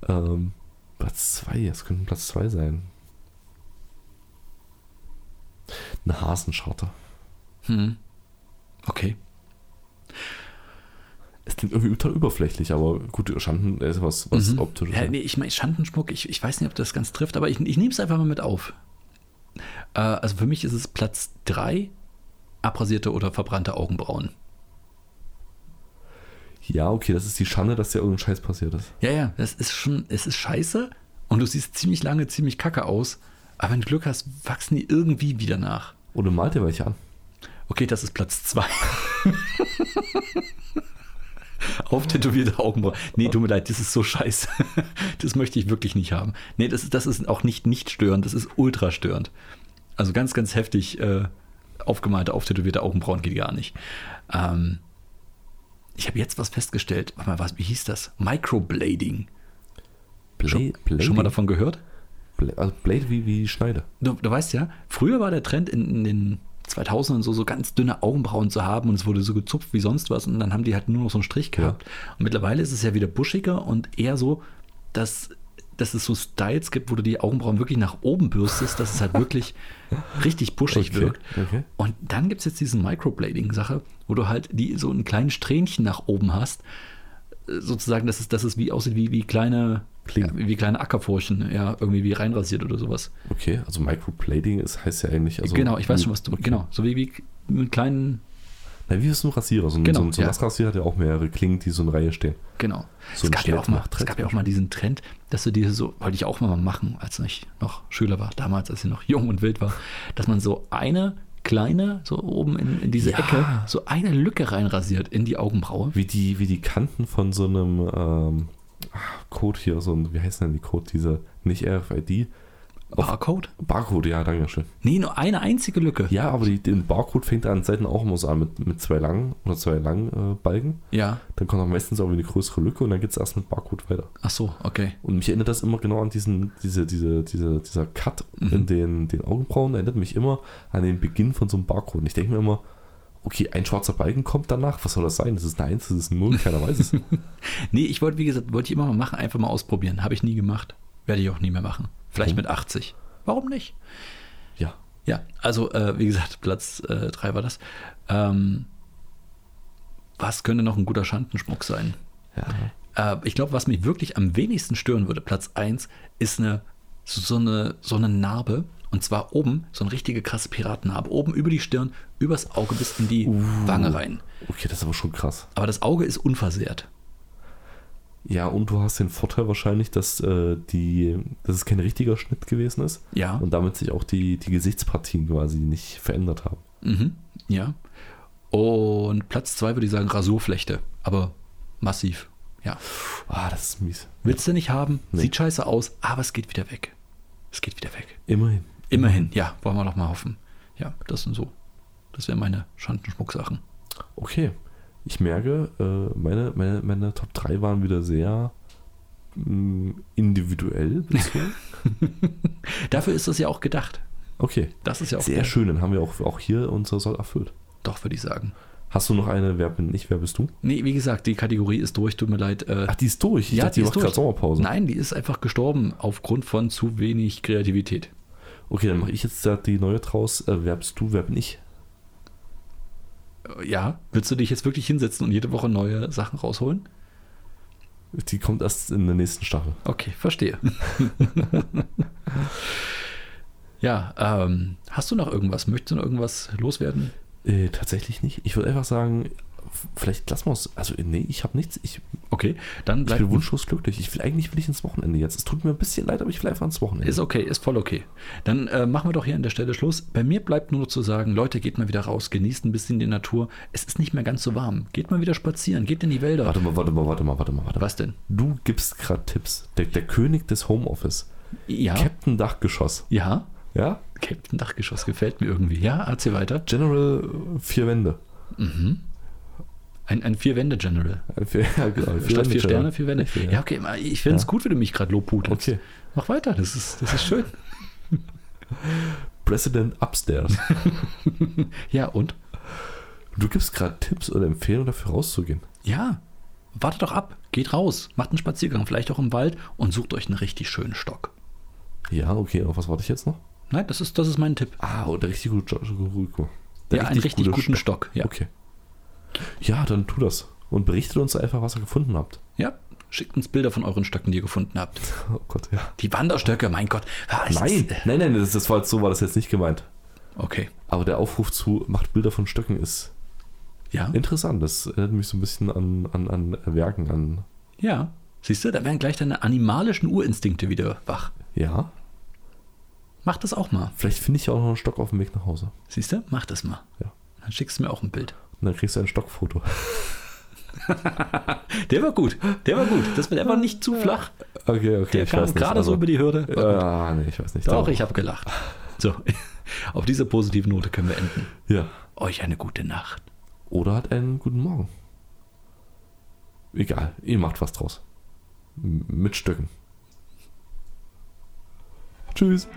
Ähm, Platz 2, es könnte Platz 2 sein. Eine Hasenscharte. Hm. Okay. Es klingt irgendwie total überflächlich, aber gut, Schanden ist was, was Mhm. optisches. Ja, nee, ich meine, Schandenschmuck, ich, ich weiß nicht, ob das ganz trifft, aber ich, ich nehme es einfach mal mit auf. Äh, also für mich ist es Platz 3, abrasierte oder verbrannte Augenbrauen. Ja, okay, das ist die Schande, dass dir irgendein Scheiß passiert ist. Ja, ja, das ist schon, es ist scheiße und du siehst ziemlich lange, ziemlich kacke aus, aber wenn du Glück hast, wachsen die irgendwie wieder nach. Oder malt dir welche an. Okay, das ist Platz 2. Auftätowierte Augenbrauen. Nee, tut mir leid, das ist so scheiße. Das möchte ich wirklich nicht haben. Nee, das, ist- das ist auch nicht nicht störend, das ist ultra störend. Also ganz, ganz heftig äh, aufgemalte, auftätowierte Augenbrauen geht gar nicht. Ähm, ich habe jetzt was festgestellt. Warte mal, was, wie hieß das? Microblading. Schon, Blading? schon mal davon gehört? Bla- Also Blade wie, wie Schneide. Du, du weißt ja, früher war der Trend in, in den 2000 so, so ganz dünne Augenbrauen zu haben und es wurde so gezupft wie sonst was und dann haben die halt nur noch so einen Strich gehabt. Und mittlerweile ist es ja wieder buschiger und eher so, dass, dass es so Styles gibt, wo du die Augenbrauen wirklich nach oben bürstest, dass es halt wirklich richtig buschig Okay, wirkt. okay. Und dann gibt es jetzt diesen Microblading-Sache, wo du halt die so einen kleinen Strähnchen nach oben hast. Äh, Sozusagen, dass es, dass es wie aussieht wie, wie kleine. Ja, wie kleine Ackerfurchen, ja, irgendwie wie reinrasiert oder sowas. Okay, also Microplating ist, heißt ja eigentlich. Also, genau, ich weiß schon, was du. okay. Genau, so wie, wie mit kleinen. Na, wie ist so ein Rasierer? So ein, Genau, so ein, so ein ja. Nassrasierer hat ja auch mehrere Klingen, die so in Reihe stehen. Genau. So es, gab ja auch mal, es gab ja auch mal diesen Trend, dass du diese so, wollte ich auch mal machen, als ich noch Schüler war, damals, als ich noch jung und wild war, dass man so eine kleine, so oben in, in diese Ja. Ecke, so eine Lücke reinrasiert in die Augenbraue. Wie die, wie die Kanten von so einem ähm, Code hier, so ein, wie heißt denn die Code, diese, nicht RFID, Barcode? Barcode, ja, danke schön. Nee, nur eine einzige Lücke. Ja, aber die, den Barcode fängt an Seiten auch immer so an mit, mit zwei langen oder zwei langen äh, Balken. Ja. Dann kommt auch meistens auch eine größere Lücke und dann geht es erst mit Barcode weiter. Ach so, okay. Und mich erinnert das immer genau an diesen, diese, diese, diese, dieser Cut Mhm. in den, den Augenbrauen, erinnert mich immer an den Beginn von so einem Barcode. Und ich denke mir immer, okay, ein schwarzer Balken kommt danach, was soll das sein? Das ist eine 1, das ist ein 0, keiner weiß es. Nee, ich wollte, wie gesagt, wollte ich immer mal machen, einfach mal ausprobieren. Habe ich nie gemacht. Werde ich auch nie mehr machen. Vielleicht Warum? mit 80. Warum nicht? ja. Ja, also äh, wie gesagt, Platz 3 war das. Ähm, was könnte noch ein guter Schandenschmuck sein? ja. Äh, ich glaube, was mich wirklich am wenigsten stören würde, Platz 1, ist eine so, so eine so eine Narbe. Und zwar oben, so eine richtige krasse Piratennarbe. Oben über die Stirn, übers Auge bis in die Uh. Wange rein. Okay, das ist aber schon krass. Aber das Auge ist unversehrt. Ja, und du hast den Vorteil wahrscheinlich, dass, äh, die, dass es kein richtiger Schnitt gewesen ist Ja. und damit sich auch die, die Gesichtspartien quasi nicht verändert haben. Mhm, ja. Und Platz 2 würde ich sagen Rasurflechte. Aber massiv. Ja. Ah, das ist mies. Willst du nicht haben, Nee. sieht scheiße aus, aber es geht wieder weg. Es geht wieder weg. Immerhin. Immerhin, ja, wollen wir doch mal hoffen. Ja, das sind so. Das wären meine Schandenschmucksachen. Okay. Ich merke, äh, meine, meine, meine Top 3 waren wieder sehr mh, individuell. Dafür ist das ja auch gedacht. Okay. Das ist ja auch Sehr der- schön, dann haben wir auch, auch hier unser Soll erfüllt. Doch, würde ich sagen. Hast du noch eine, wer bin ich, wer bist du? Nee, wie gesagt, die Kategorie ist durch, tut mir leid. Äh, Ach, die ist durch. Ich ja, dachte, die die ist macht gerade Sommerpause. Nein, die ist einfach gestorben aufgrund von zu wenig Kreativität. Okay, dann mache ich jetzt die neue draus. Äh, wer bist du, wer bin ich? Ja, willst du dich jetzt wirklich hinsetzen und jede Woche neue Sachen rausholen? Die kommt erst in der nächsten Staffel. Okay, verstehe. ja, ähm, hast du noch irgendwas? Möchtest du noch irgendwas loswerden? Äh, tatsächlich nicht. Ich würde einfach sagen, vielleicht lassen wir es. Also, nee, ich habe nichts. Ich, Okay, dann ich bleibt bin wunschlos glücklich. Ich will eigentlich will ich ins Wochenende jetzt. Es tut mir ein bisschen leid, aber ich will einfach ins Wochenende. Ist okay, ist voll okay. Dann äh, machen wir doch hier an der Stelle Schluss. Bei mir bleibt nur noch zu sagen, Leute, geht mal wieder raus, genießt ein bisschen die Natur. Es ist nicht mehr ganz so warm. Geht mal wieder spazieren, geht in die Wälder. Warte mal, warte mal, warte mal, warte mal, warte mal. Was denn? Du gibst gerade Tipps. Der, der König des Homeoffice. Ja, Captain Dachgeschoss. ja, Ja? Captain Dachgeschoss gefällt mir irgendwie. Ja, erzähl weiter. General äh, vier Wände. Mhm. Ein, ein Vier-Wände-General. Vier, ja, genau, Statt vier Sterne, vier Wände. Vier, Ja, okay, ich finde es Ja. gut, wie du mich gerade lobpudelst. Okay. Mach weiter, das ist, das ist schön. President Upstairs. Ja, und? Du gibst gerade Tipps oder Empfehlungen dafür rauszugehen. Ja, wartet doch ab. Geht raus, macht einen Spaziergang, vielleicht auch im Wald und sucht euch einen richtig schönen Stock. Ja, okay, auf was warte ich jetzt noch? Nein, das ist, das ist mein Tipp. Ah, und der richtig gute Stock. ja, einen richtig gute guten Stock. Ja. Okay. Ja, dann tu das. Und berichtet uns einfach, was ihr gefunden habt. ja, schickt uns Bilder von euren Stöcken, die ihr gefunden habt. Oh Gott, ja. Die Wanderstöcke, mein Gott. Es Nein, Ist, nein, nein, das, das war jetzt so, war das jetzt nicht gemeint. okay, Aber der Aufruf zu macht Bilder von Stöcken ist ja. interessant. Das erinnert mich so ein bisschen an, an, an Werken, an. Ja. Siehst du, da werden gleich deine animalischen Urinstinkte wieder wach. Ja, Mach das auch mal. vielleicht finde ich ja auch noch einen Stock auf dem Weg nach Hause. Siehst du? Mach das mal. Ja. Dann schickst du mir auch ein Bild. Und dann kriegst du ein Stockfoto. Der war gut. Der war gut. Das wird einfach nicht zu flach. Okay, okay. Der kam gerade so also- über die Hürde. Ah, nee, ich weiß nicht. Doch, ich habe gelacht. So, auf dieser positiven Note können wir enden. Ja. Euch eine gute Nacht. Oder hat einen guten Morgen. Egal, ihr macht was draus. M mit Stöcken. Tschüss.